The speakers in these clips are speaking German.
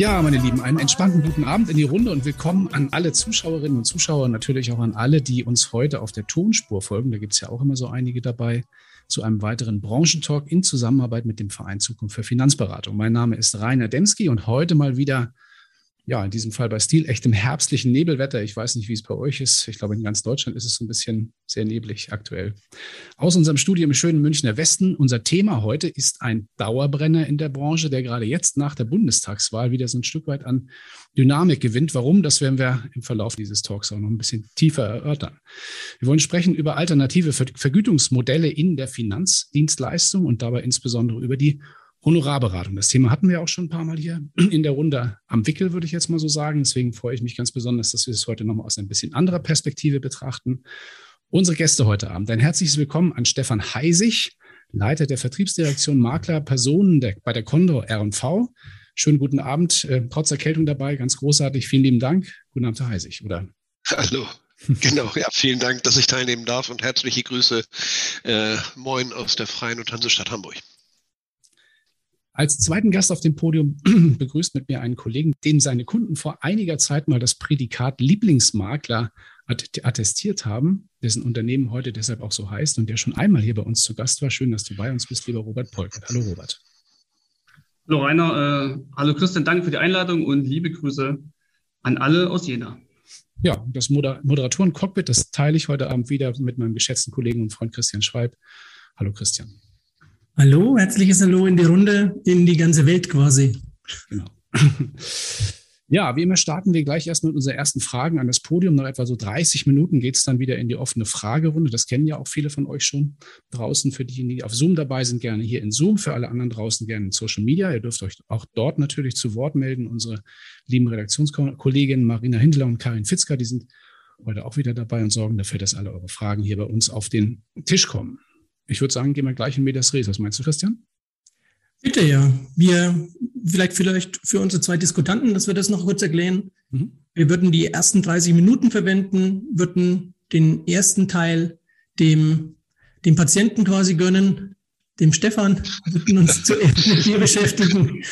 Ja, meine Lieben, einen entspannten guten Abend in die Runde und willkommen an alle Zuschauerinnen und Zuschauer natürlich auch an alle, die uns heute auf der Tonspur folgen. Da gibt es ja auch immer so einige dabei zu einem weiteren Branchentalk in Zusammenarbeit mit dem Verein Zukunft für Finanzberatung. Mein Name ist Rainer Demski und heute mal wieder ja, in diesem Fall bei Stil echt im herbstlichen Nebelwetter. Ich weiß nicht, wie es bei euch ist. Ich glaube, in ganz Deutschland ist es so ein bisschen sehr neblig aktuell. Aus unserem Studio im schönen Münchner Westen. Unser Thema heute ist ein Dauerbrenner in der Branche, der gerade jetzt nach der Bundestagswahl wieder so ein Stück weit an Dynamik gewinnt. Warum? Das werden wir im Verlauf dieses Talks auch noch ein bisschen tiefer erörtern. Wir wollen sprechen über alternative Vergütungsmodelle in der Finanzdienstleistung und dabei insbesondere über die Honorarberatung. Das Thema hatten wir auch schon ein paar Mal hier in der Runde am Wickel, würde ich jetzt mal so sagen. Deswegen freue ich mich ganz besonders, dass wir es heute nochmal aus ein bisschen anderer Perspektive betrachten. Unsere Gäste heute Abend. Ein herzliches Willkommen an Stefan Heisig, Leiter der Vertriebsdirektion Makler Personen der, bei der Condor R&V. Schönen guten Abend, äh, trotz Erkältung dabei, ganz großartig. Vielen lieben Dank. Guten Abend, Herr Heisig, oder? Hallo. Genau, ja, vielen Dank, dass ich teilnehmen darf und herzliche Grüße. Äh, moin aus der Freien und Hansestadt Hamburg. Als zweiten Gast auf dem Podium begrüßt mit mir einen Kollegen, dem seine Kunden vor einiger Zeit mal das Prädikat Lieblingsmakler attestiert haben, dessen Unternehmen heute deshalb auch so heißt und der schon einmal hier bei uns zu Gast war. Schön, dass du bei uns bist, lieber Robert Polkert. Hallo Robert. Hallo Rainer, äh, hallo Christian, danke für die Einladung und liebe Grüße an alle aus Jena. Ja, das Moder Moderatoren-Cockpit, das teile ich heute Abend wieder mit meinem geschätzten Kollegen und Freund Christian Schweib. Hallo Christian. Hallo, herzliches Hallo in die Runde, in die ganze Welt quasi. Genau. Ja, wie immer starten wir gleich erstmal mit unseren ersten Fragen an das Podium. Nach etwa so 30 Minuten geht es dann wieder in die offene Fragerunde. Das kennen ja auch viele von euch schon draußen. Für diejenigen, die auf Zoom dabei sind, gerne hier in Zoom. Für alle anderen draußen gerne in Social Media. Ihr dürft euch auch dort natürlich zu Wort melden. Unsere lieben Redaktionskolleginnen Marina Hindler und Karin Fitzker, die sind heute auch wieder dabei und sorgen dafür, dass alle eure Fragen hier bei uns auf den Tisch kommen. Ich würde sagen, gehen wir gleich in Medias Res. Was meinst du, Christian? Bitte, ja. Wir, vielleicht, vielleicht für unsere zwei Diskutanten, dass wir das noch kurz erklären. Mhm. Wir würden die ersten 30 Minuten verwenden, würden den ersten Teil dem, dem Patienten quasi gönnen, dem Stefan, würden uns zuerst mit dir beschäftigen.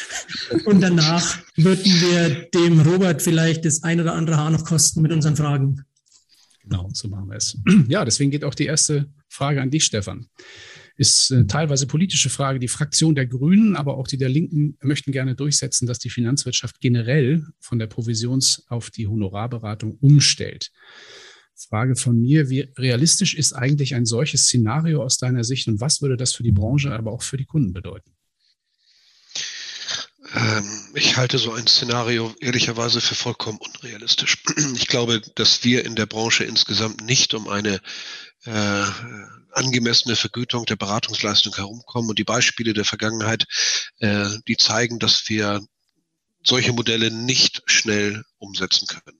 Und danach würden wir dem Robert vielleicht das ein oder andere Haar noch kosten mit unseren Fragen. Genau, so machen wir es. Ja, deswegen geht auch die erste Frage an dich, Stefan. Ist äh, teilweise politische Frage. Die Fraktion der Grünen, aber auch die der Linken möchten gerne durchsetzen, dass die Finanzwirtschaft generell von der Provisions- auf die Honorarberatung umstellt. Frage von mir, wie realistisch ist eigentlich ein solches Szenario aus deiner Sicht und was würde das für die Branche, aber auch für die Kunden bedeuten? Ähm, ich halte so ein Szenario ehrlicherweise für vollkommen unrealistisch. Ich glaube, dass wir in der Branche insgesamt nicht um eine äh, angemessene Vergütung der Beratungsleistung herumkommen. Und die Beispiele der Vergangenheit, äh, die zeigen, dass wir solche Modelle nicht schnell umsetzen können.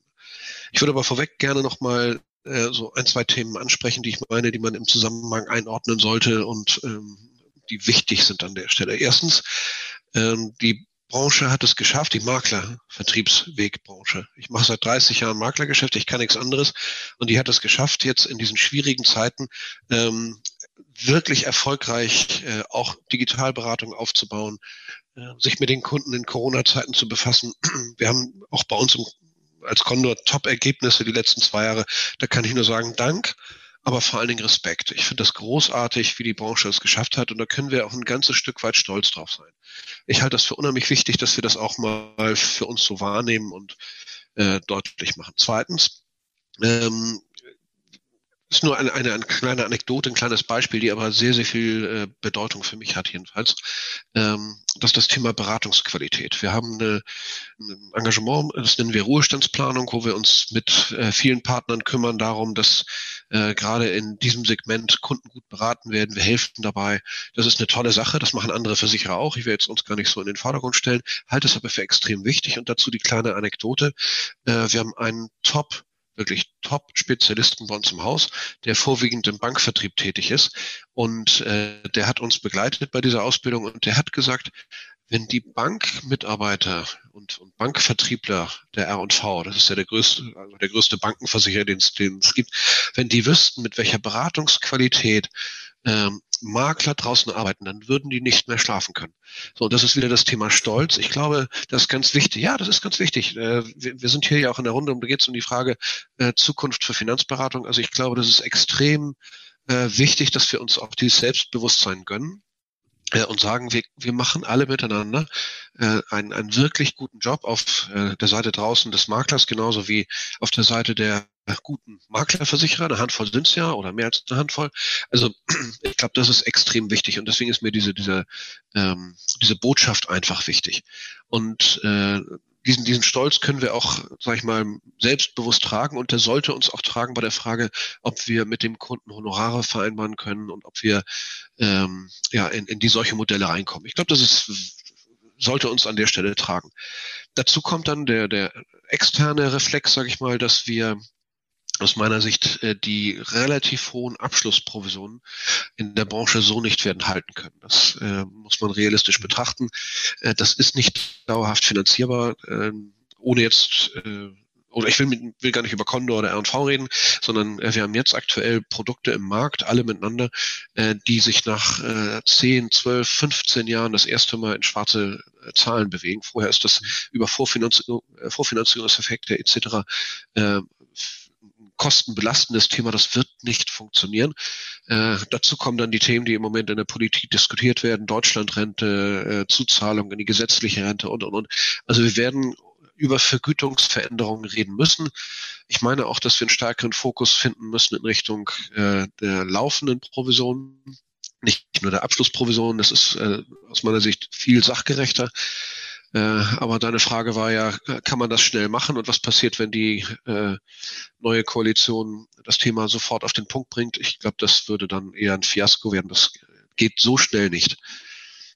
Ich würde aber vorweg gerne nochmal äh, so ein, zwei Themen ansprechen, die ich meine, die man im Zusammenhang einordnen sollte und ähm, die wichtig sind an der Stelle. Erstens, ähm, die Branche hat es geschafft, die Makler, Vertriebswegbranche. Ich mache seit 30 Jahren Maklergeschäft, ich kann nichts anderes. Und die hat es geschafft, jetzt in diesen schwierigen Zeiten ähm, wirklich erfolgreich äh, auch Digitalberatung aufzubauen, äh, sich mit den Kunden in Corona-Zeiten zu befassen. Wir haben auch bei uns im, als Condor Top-Ergebnisse die letzten zwei Jahre. Da kann ich nur sagen, Dank aber vor allen Dingen Respekt. Ich finde das großartig, wie die Branche es geschafft hat und da können wir auch ein ganzes Stück weit stolz drauf sein. Ich halte das für unheimlich wichtig, dass wir das auch mal für uns so wahrnehmen und äh, deutlich machen. Zweitens, ähm, ist nur eine, eine, eine kleine Anekdote, ein kleines Beispiel, die aber sehr, sehr viel äh, Bedeutung für mich hat jedenfalls. Ähm, das ist das Thema Beratungsqualität. Wir haben eine, ein Engagement, das nennen wir Ruhestandsplanung, wo wir uns mit äh, vielen Partnern kümmern darum, dass äh, gerade in diesem Segment Kunden gut beraten werden. Wir helfen dabei. Das ist eine tolle Sache. Das machen andere Versicherer auch. Ich will jetzt uns gar nicht so in den Vordergrund stellen, halte es aber für extrem wichtig. Und dazu die kleine Anekdote. Äh, wir haben einen Top wirklich Top-Spezialisten bei uns im Haus, der vorwiegend im Bankvertrieb tätig ist. Und äh, der hat uns begleitet bei dieser Ausbildung und der hat gesagt, wenn die Bankmitarbeiter und, und Bankvertriebler der R&V, das ist ja der größte, also der größte Bankenversicherer, den es, den es gibt, wenn die wüssten, mit welcher Beratungsqualität ähm, Makler draußen arbeiten, dann würden die nicht mehr schlafen können. So, das ist wieder das Thema Stolz. Ich glaube, das ist ganz wichtig. Ja, das ist ganz wichtig. Äh, wir, wir, sind hier ja auch in der Runde und da geht es um die Frage äh, Zukunft für Finanzberatung. Also ich glaube, das ist extrem äh, wichtig, dass wir uns auch dieses Selbstbewusstsein gönnen äh, und sagen, wir, wir machen alle miteinander äh, einen, einen wirklich guten Job auf äh, der Seite draußen des Maklers, genauso wie auf der Seite der guten Maklerversicherer. Eine Handvoll sind es ja oder mehr als eine Handvoll. Also ich glaube, das ist extrem wichtig und deswegen ist mir diese, diese, ähm, diese Botschaft einfach wichtig. Und äh, diesen, diesen Stolz können wir auch, sag ich mal, selbstbewusst tragen und der sollte uns auch tragen bei der Frage, ob wir mit dem Kunden Honorare vereinbaren können und ob wir ähm, ja in, in die solche Modelle reinkommen. Ich glaube, das ist sollte uns an der Stelle tragen. Dazu kommt dann der, der externe Reflex, sage ich mal, dass wir aus meiner Sicht äh, die relativ hohen Abschlussprovisionen in der Branche so nicht werden halten können. Das äh, muss man realistisch betrachten. Äh, das ist nicht dauerhaft finanzierbar, äh, ohne jetzt äh, oder ich will, mit, will gar nicht über Condor oder R&V reden, sondern wir haben jetzt aktuell Produkte im Markt, alle miteinander, die sich nach äh, 10, 12, 15 Jahren das erste Mal in schwarze Zahlen bewegen. Vorher ist das über Vorfinanzierung, Vorfinanzierungseffekte etc. Kostenbelastendes Thema, das wird nicht funktionieren. Äh, dazu kommen dann die Themen, die im Moment in der Politik diskutiert werden, Deutschlandrente, äh, Zuzahlung in die gesetzliche Rente und, und, und. Also wir werden über Vergütungsveränderungen reden müssen. Ich meine auch, dass wir einen stärkeren Fokus finden müssen in Richtung äh, der laufenden Provisionen, nicht nur der Abschlussprovisionen. Das ist äh, aus meiner Sicht viel sachgerechter. Äh, aber deine Frage war ja, kann man das schnell machen und was passiert, wenn die äh, neue Koalition das Thema sofort auf den Punkt bringt? Ich glaube, das würde dann eher ein Fiasko werden. Das geht so schnell nicht.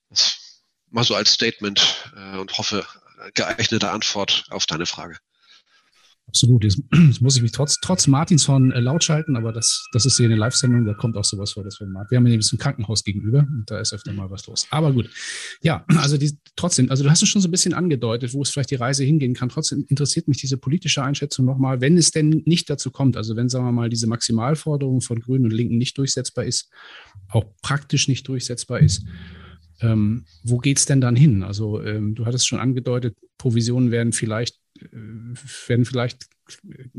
Das mal so als Statement äh, und hoffe geeignete Antwort auf deine Frage. Absolut. Jetzt, muss ich mich trotz, trotz Martins von äh, laut schalten, aber das, das ist hier eine Live-Sendung, da kommt auch sowas vor, das wir Wir haben nämlich ein Krankenhaus gegenüber und da ist öfter mal was los. Aber gut. Ja, also die, trotzdem, also du hast es schon so ein bisschen angedeutet, wo es vielleicht die Reise hingehen kann. Trotzdem interessiert mich diese politische Einschätzung nochmal, wenn es denn nicht dazu kommt, also wenn, sagen wir mal, diese Maximalforderung von Grünen und Linken nicht durchsetzbar ist, auch praktisch nicht durchsetzbar ist. Ähm, wo geht es denn dann hin? Also ähm, du hattest schon angedeutet, Provisionen werden vielleicht, werden vielleicht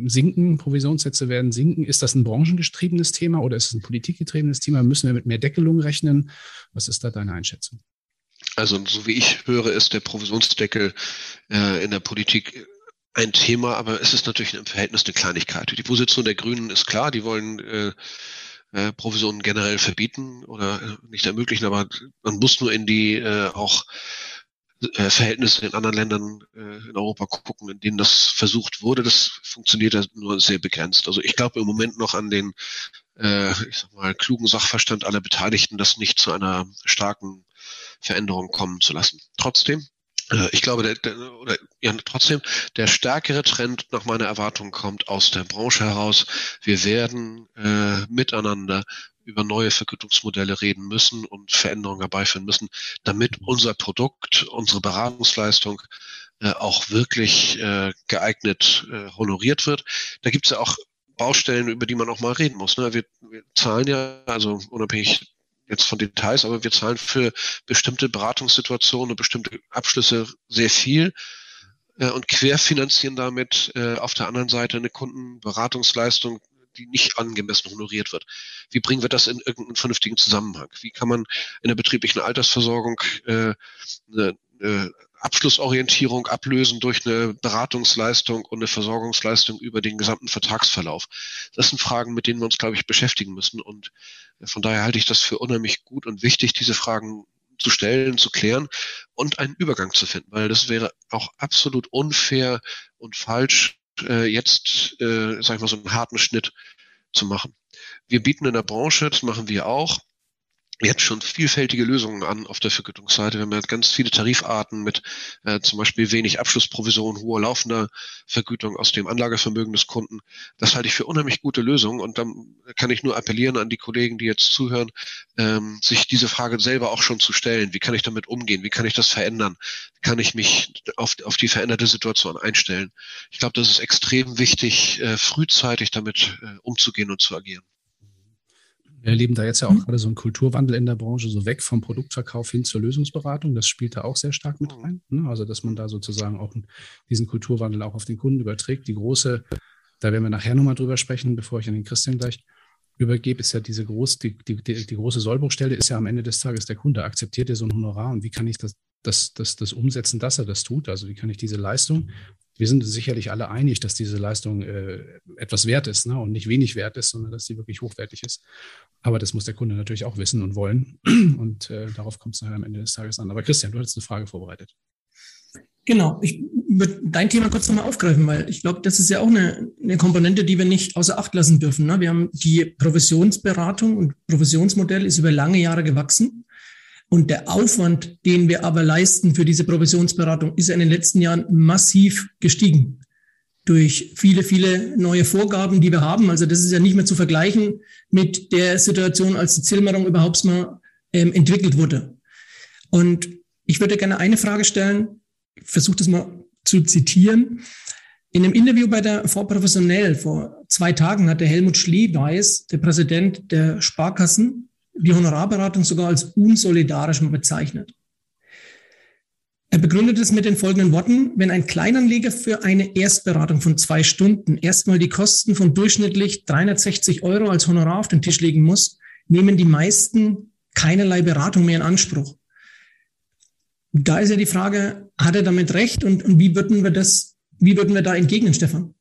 sinken, Provisionssätze werden sinken. Ist das ein branchengetriebenes Thema oder ist es ein politikgetriebenes Thema? Müssen wir mit mehr Deckelung rechnen? Was ist da deine Einschätzung? Also so wie ich höre, ist der Provisionsdeckel äh, in der Politik ein Thema, aber es ist natürlich im Verhältnis eine Kleinigkeit. Die Position der Grünen ist klar, die wollen äh, äh, Provisionen generell verbieten oder äh, nicht ermöglichen, aber man muss nur in die äh, auch äh, Verhältnisse in anderen Ländern äh, in Europa gucken, in denen das versucht wurde. Das funktioniert nur sehr begrenzt. Also ich glaube im Moment noch an den äh, ich sag mal, klugen Sachverstand aller Beteiligten, das nicht zu einer starken Veränderung kommen zu lassen. Trotzdem ich glaube, der, der, oder ja, trotzdem, der stärkere Trend nach meiner Erwartung kommt aus der Branche heraus. Wir werden äh, miteinander über neue Vergütungsmodelle reden müssen und Veränderungen herbeiführen müssen, damit unser Produkt, unsere Beratungsleistung äh, auch wirklich äh, geeignet äh, honoriert wird. Da gibt es ja auch Baustellen, über die man auch mal reden muss. Ne? Wir, wir zahlen ja, also unabhängig jetzt von Details, aber wir zahlen für bestimmte Beratungssituationen und bestimmte Abschlüsse sehr viel äh, und querfinanzieren damit äh, auf der anderen Seite eine Kundenberatungsleistung, die nicht angemessen honoriert wird. Wie bringen wir das in irgendeinen vernünftigen Zusammenhang? Wie kann man in der betrieblichen Altersversorgung äh, eine, eine Abschlussorientierung ablösen durch eine Beratungsleistung und eine Versorgungsleistung über den gesamten Vertragsverlauf. Das sind Fragen, mit denen wir uns, glaube ich, beschäftigen müssen. Und von daher halte ich das für unheimlich gut und wichtig, diese Fragen zu stellen, zu klären und einen Übergang zu finden, weil das wäre auch absolut unfair und falsch, äh, jetzt, äh, sag ich mal, so einen harten Schnitt zu machen. Wir bieten in der Branche, das machen wir auch, jetzt schon vielfältige Lösungen an auf der Vergütungsseite. Wir haben ja ganz viele Tarifarten mit äh, zum Beispiel wenig Abschlussprovision, hoher laufender Vergütung aus dem Anlagevermögen des Kunden. Das halte ich für unheimlich gute Lösungen und dann kann ich nur appellieren an die Kollegen, die jetzt zuhören, ähm, sich diese Frage selber auch schon zu stellen. Wie kann ich damit umgehen? Wie kann ich das verändern? Kann ich mich auf, auf die veränderte Situation einstellen? Ich glaube, das ist extrem wichtig, äh, frühzeitig damit äh, umzugehen und zu agieren. Wir erleben da jetzt ja auch gerade so einen Kulturwandel in der Branche, so weg vom Produktverkauf hin zur Lösungsberatung. Das spielt da auch sehr stark mit rein. Ne? Also, dass man da sozusagen auch diesen Kulturwandel auch auf den Kunden überträgt. Die große, da werden wir nachher nochmal drüber sprechen, bevor ich an den Christian gleich übergebe, ist ja diese große, die, die, die, die große Sollbruchstelle ist ja am Ende des Tages der Kunde. Akzeptiert er so ein Honorar und wie kann ich das, das, das, das umsetzen, dass er das tut? Also wie kann ich diese Leistung wir sind sicherlich alle einig, dass diese Leistung äh, etwas wert ist ne? und nicht wenig wert ist, sondern dass sie wirklich hochwertig ist. Aber das muss der Kunde natürlich auch wissen und wollen. Und äh, darauf kommt es nachher am Ende des Tages an. Aber Christian, du hattest eine Frage vorbereitet. Genau, ich würde dein Thema kurz nochmal aufgreifen, weil ich glaube, das ist ja auch eine, eine Komponente, die wir nicht außer Acht lassen dürfen. Ne? Wir haben die Provisionsberatung und Provisionsmodell ist über lange Jahre gewachsen. Und der Aufwand, den wir aber leisten für diese Provisionsberatung, ist in den letzten Jahren massiv gestiegen durch viele, viele neue Vorgaben, die wir haben. Also das ist ja nicht mehr zu vergleichen mit der Situation, als die Zilmerung überhaupt mal ähm, entwickelt wurde. Und ich würde gerne eine Frage stellen. Ich versuche das mal zu zitieren. In einem Interview bei der Vorprofessionell vor zwei Tagen hat der Helmut Schleweis, der Präsident der Sparkassen, die Honorarberatung sogar als unsolidarisch bezeichnet. Er begründet es mit den folgenden Worten. Wenn ein Kleinanleger für eine Erstberatung von zwei Stunden erstmal die Kosten von durchschnittlich 360 Euro als Honorar auf den Tisch legen muss, nehmen die meisten keinerlei Beratung mehr in Anspruch. Da ist ja die Frage, hat er damit recht und, und wie würden wir das, wie würden wir da entgegnen, Stefan?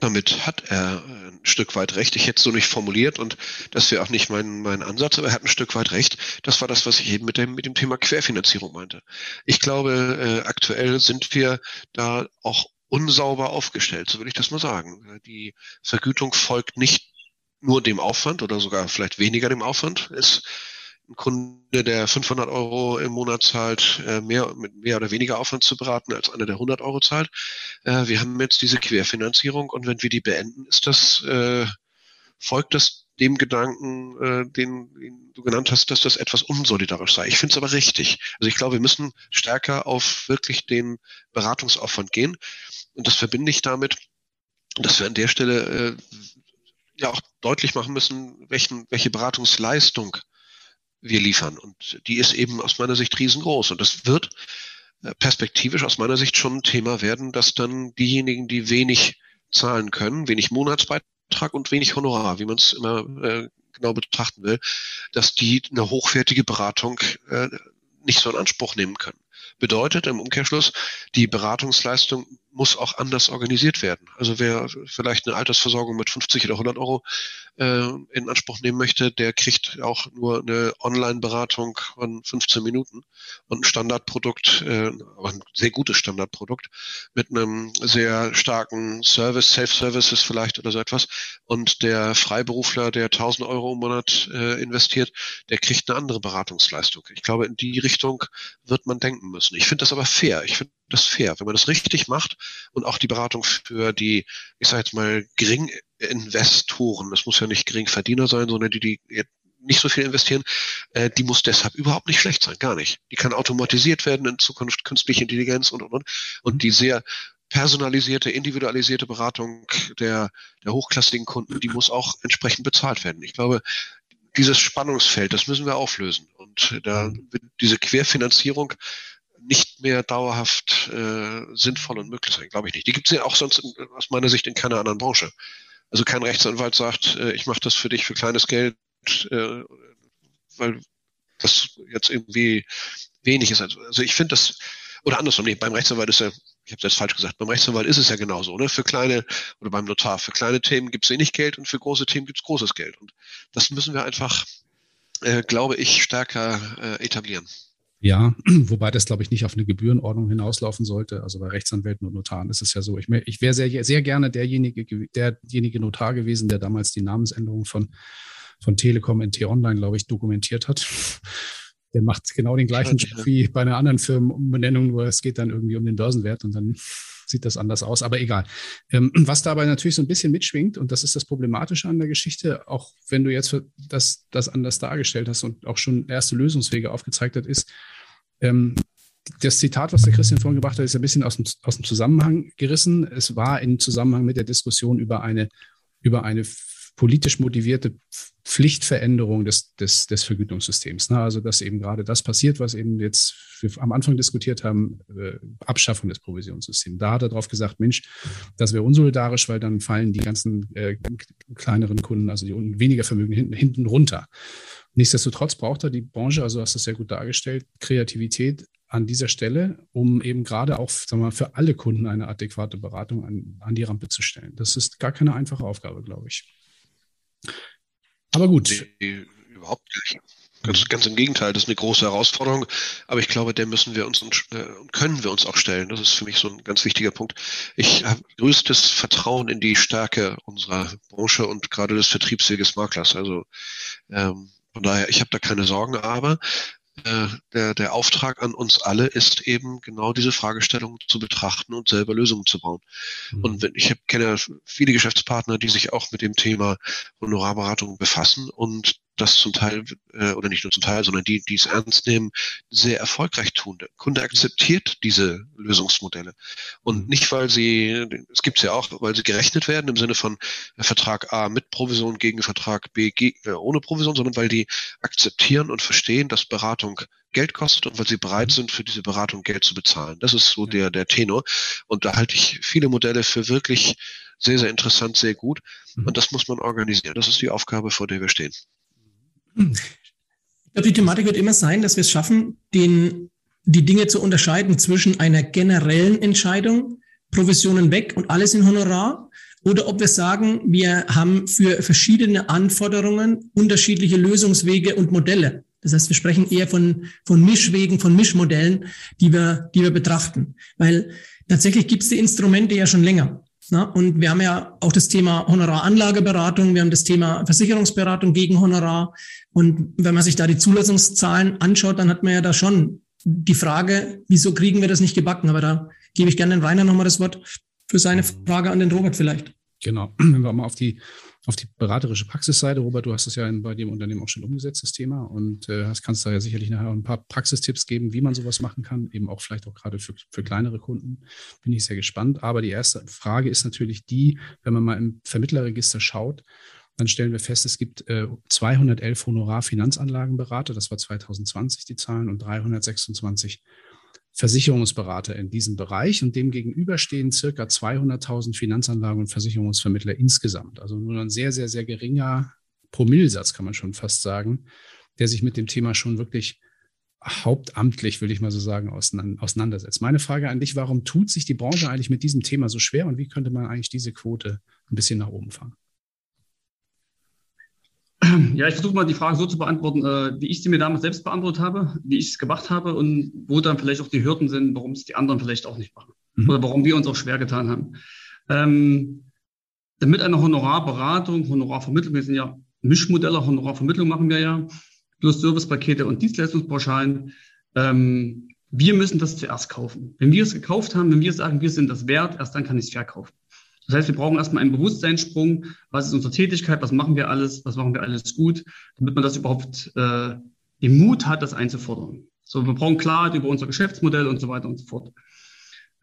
Damit hat er ein Stück weit recht. Ich hätte es so nicht formuliert und das wäre auch nicht mein, mein Ansatz, aber er hat ein Stück weit recht. Das war das, was ich eben mit dem, mit dem Thema Querfinanzierung meinte. Ich glaube, äh, aktuell sind wir da auch unsauber aufgestellt, so würde ich das mal sagen. Die Vergütung folgt nicht nur dem Aufwand oder sogar vielleicht weniger dem Aufwand. Es ein Kunde, der 500 Euro im Monat zahlt, äh, mehr, mit mehr oder weniger Aufwand zu beraten als einer, der 100 Euro zahlt. Äh, wir haben jetzt diese Querfinanzierung und wenn wir die beenden, ist das, äh, folgt das dem Gedanken, den, den du genannt hast, dass das etwas unsolidarisch sei. Ich finde es aber richtig. Also ich glaube, wir müssen stärker auf wirklich den Beratungsaufwand gehen. Und das verbinde ich damit, dass wir an der Stelle ja auch deutlich machen müssen, welchen, welche Beratungsleistung wir liefern. Und die ist eben aus meiner Sicht riesengroß. Und das wird äh, perspektivisch aus meiner Sicht schon ein Thema werden, dass dann diejenigen, die wenig zahlen können, wenig Monatsbeitrag und wenig Honorar, wie man es immer äh, genau betrachten will, dass die eine hochwertige Beratung äh, nicht so in Anspruch nehmen können. Bedeutet im Umkehrschluss, die Beratungsleistung muss auch anders organisiert werden. Also wer vielleicht eine Altersversorgung mit 50 oder 100 Euro äh, in Anspruch nehmen möchte, der kriegt auch nur eine Online-Beratung von 15 Minuten und ein Standardprodukt, äh, aber ein sehr gutes Standardprodukt mit einem sehr starken Service, Self-Services vielleicht oder so etwas. Und der Freiberufler, der 1000 Euro im Monat äh, investiert, der kriegt eine andere Beratungsleistung. Ich glaube, in die Richtung wird man denken müssen. Ich finde das aber fair. Ich finde das fair. Wenn man das richtig macht und auch die Beratung für die, ich sage jetzt mal, Geringinvestoren, das muss ja nicht Geringverdiener sein, sondern die, die nicht so viel investieren, äh, die muss deshalb überhaupt nicht schlecht sein, gar nicht. Die kann automatisiert werden in Zukunft, künstliche Intelligenz und, und, und. Und die sehr personalisierte, individualisierte Beratung der, der hochklassigen Kunden, die muss auch entsprechend bezahlt werden. Ich glaube, dieses Spannungsfeld, das müssen wir auflösen. Und da wird diese Querfinanzierung nicht mehr dauerhaft äh, sinnvoll und möglich sein, glaube ich nicht. Die gibt es ja auch sonst in, aus meiner Sicht in keiner anderen Branche. Also kein Rechtsanwalt sagt, äh, ich mache das für dich für kleines Geld, äh, weil das jetzt irgendwie wenig ist. Also ich finde das, oder andersrum, nee, beim Rechtsanwalt ist ja, ich habe es jetzt falsch gesagt, beim Rechtsanwalt ist es ja genauso, ne? Für kleine, oder beim Notar, für kleine Themen gibt es wenig Geld und für große Themen gibt es großes Geld. Und das müssen wir einfach, äh, glaube ich, stärker äh, etablieren. Ja, wobei das, glaube ich, nicht auf eine Gebührenordnung hinauslaufen sollte. Also bei Rechtsanwälten und Notaren ist es ja so. Ich, ich wäre sehr, sehr gerne derjenige, derjenige Notar gewesen, der damals die Namensänderung von von Telekom NT Online, glaube ich, dokumentiert hat. Der macht genau den gleichen Job wie bei einer anderen Firmenbenennung, nur es geht dann irgendwie um den Börsenwert und dann sieht das anders aus, aber egal. Ähm, was dabei natürlich so ein bisschen mitschwingt, und das ist das Problematische an der Geschichte, auch wenn du jetzt das, das anders dargestellt hast und auch schon erste Lösungswege aufgezeigt hast, ist, ähm, das Zitat, was der Christian vorhin gebracht hat, ist ein bisschen aus dem, aus dem Zusammenhang gerissen. Es war im Zusammenhang mit der Diskussion über eine, über eine politisch motivierte Pflichtveränderung des, des, des Vergütungssystems. Ne? Also, dass eben gerade das passiert, was eben jetzt wir am Anfang diskutiert haben, äh, Abschaffung des Provisionssystems. Da hat er drauf gesagt, Mensch, das wäre unsolidarisch, weil dann fallen die ganzen äh, kleineren Kunden, also die weniger Vermögen hinten, hinten runter. Nichtsdestotrotz braucht er die Branche, also hast du es sehr gut dargestellt, Kreativität an dieser Stelle, um eben gerade auch sagen wir mal, für alle Kunden eine adäquate Beratung an, an die Rampe zu stellen. Das ist gar keine einfache Aufgabe, glaube ich. Aber gut. Nee, überhaupt nicht. Ganz, ganz im Gegenteil, das ist eine große Herausforderung, aber ich glaube, der müssen wir uns und äh, können wir uns auch stellen. Das ist für mich so ein ganz wichtiger Punkt. Ich habe größtes Vertrauen in die Stärke unserer Branche und gerade des Vertriebsweges Maklers. Also ähm, von daher, ich habe da keine Sorgen, aber äh, der, der Auftrag an uns alle ist eben genau diese Fragestellung zu betrachten und selber Lösungen zu bauen. Mhm. Und wenn, ich hab, kenne viele Geschäftspartner, die sich auch mit dem Thema Honorarberatung befassen und das zum Teil, äh, oder nicht nur zum Teil, sondern die, die es ernst nehmen, sehr erfolgreich tun. Der Kunde akzeptiert diese Lösungsmodelle. Und mhm. nicht, weil sie, es gibt es ja auch, weil sie gerechnet werden im Sinne von Vertrag A mit Provision gegen Vertrag B äh, ohne Provision, sondern weil die akzeptieren und verstehen, dass Beratung Geld kostet und weil sie bereit mhm. sind, für diese Beratung Geld zu bezahlen. Das ist so der, der Tenor. Und da halte ich viele Modelle für wirklich sehr, sehr interessant, sehr gut. Mhm. Und das muss man organisieren. Das ist die Aufgabe, vor der wir stehen. Ich glaube, die Thematik wird immer sein, dass wir es schaffen, den, die Dinge zu unterscheiden zwischen einer generellen Entscheidung, Provisionen weg und alles in Honorar, oder ob wir sagen, wir haben für verschiedene Anforderungen unterschiedliche Lösungswege und Modelle. Das heißt, wir sprechen eher von, von Mischwegen, von Mischmodellen, die wir, die wir betrachten. Weil tatsächlich gibt es die Instrumente ja schon länger. Na, und wir haben ja auch das Thema Honoraranlageberatung, wir haben das Thema Versicherungsberatung gegen Honorar. Und wenn man sich da die Zulassungszahlen anschaut, dann hat man ja da schon die Frage, wieso kriegen wir das nicht gebacken? Aber da gebe ich gerne den Rainer nochmal das Wort für seine Frage an den Robert vielleicht. Genau, wenn wir mal auf die auf die beraterische Praxisseite. Robert, du hast das ja bei dem Unternehmen auch schon umgesetzt, das Thema, und äh, kannst da ja sicherlich nachher ein paar Praxistipps geben, wie man sowas machen kann, eben auch vielleicht auch gerade für, für kleinere Kunden. Bin ich sehr gespannt. Aber die erste Frage ist natürlich die, wenn man mal im Vermittlerregister schaut, dann stellen wir fest, es gibt äh, 211 Honorar-Finanzanlagenberater, das war 2020 die Zahlen, und 326 Versicherungsberater in diesem Bereich und dem gegenüber stehen circa 200.000 Finanzanlagen und Versicherungsvermittler insgesamt. Also nur ein sehr, sehr, sehr geringer Promillsatz, kann man schon fast sagen, der sich mit dem Thema schon wirklich hauptamtlich, würde ich mal so sagen, auseinandersetzt. Meine Frage an dich, warum tut sich die Branche eigentlich mit diesem Thema so schwer und wie könnte man eigentlich diese Quote ein bisschen nach oben fahren? Ja, ich versuche mal die Frage so zu beantworten, äh, wie ich sie mir damals selbst beantwortet habe, wie ich es gemacht habe und wo dann vielleicht auch die Hürden sind, warum es die anderen vielleicht auch nicht machen mhm. oder warum wir uns auch schwer getan haben. Ähm, damit eine Honorarberatung, Honorarvermittlung, wir sind ja Mischmodelle, Honorarvermittlung machen wir ja, plus Servicepakete und Dienstleistungspauschalen. Ähm, wir müssen das zuerst kaufen. Wenn wir es gekauft haben, wenn wir sagen, wir sind das wert, erst dann kann ich es verkaufen. Das heißt, wir brauchen erstmal einen Bewusstseinssprung. Was ist unsere Tätigkeit? Was machen wir alles? Was machen wir alles gut? Damit man das überhaupt äh, den Mut hat, das einzufordern. So, wir brauchen Klarheit über unser Geschäftsmodell und so weiter und so fort.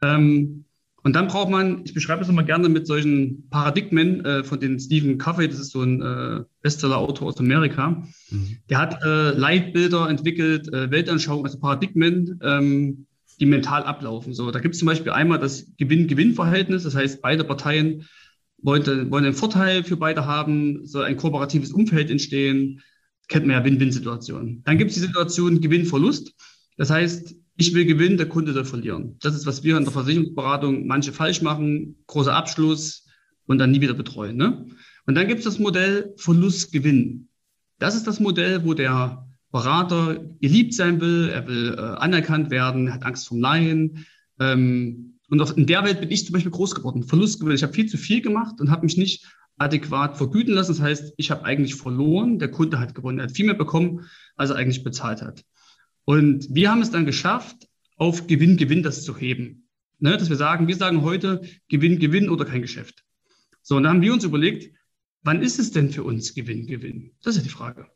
Ähm, und dann braucht man, ich beschreibe das immer gerne mit solchen Paradigmen äh, von den Stephen Covey, das ist so ein äh, Bestseller-Autor aus Amerika. Mhm. Der hat äh, Leitbilder entwickelt, äh, Weltanschauungen, also Paradigmen, ähm, die mental ablaufen. So, da gibt es zum Beispiel einmal das Gewinn-Gewinn-Verhältnis, das heißt, beide Parteien wollen, wollen einen Vorteil für beide haben, soll ein kooperatives Umfeld entstehen. Kennt man ja Win-Win-Situationen. Dann gibt es die Situation Gewinn-Verlust. Das heißt, ich will gewinnen, der Kunde soll verlieren. Das ist, was wir in der Versicherungsberatung manche falsch machen. Großer Abschluss und dann nie wieder betreuen. Ne? Und dann gibt es das Modell Verlust-Gewinn. Das ist das Modell, wo der Berater geliebt sein will, er will äh, anerkannt werden, hat Angst vom Laien. Ähm, und auch in der Welt bin ich zum Beispiel groß geworden. Verlustgewinn. Ich habe viel zu viel gemacht und habe mich nicht adäquat vergüten lassen. Das heißt, ich habe eigentlich verloren, der Kunde hat gewonnen, er hat viel mehr bekommen, als er eigentlich bezahlt hat. Und wir haben es dann geschafft, auf Gewinn, Gewinn das zu heben. Ne, dass wir sagen, wir sagen heute Gewinn, Gewinn oder kein Geschäft. So, und dann haben wir uns überlegt, wann ist es denn für uns Gewinn, Gewinn? Das ist ja die Frage.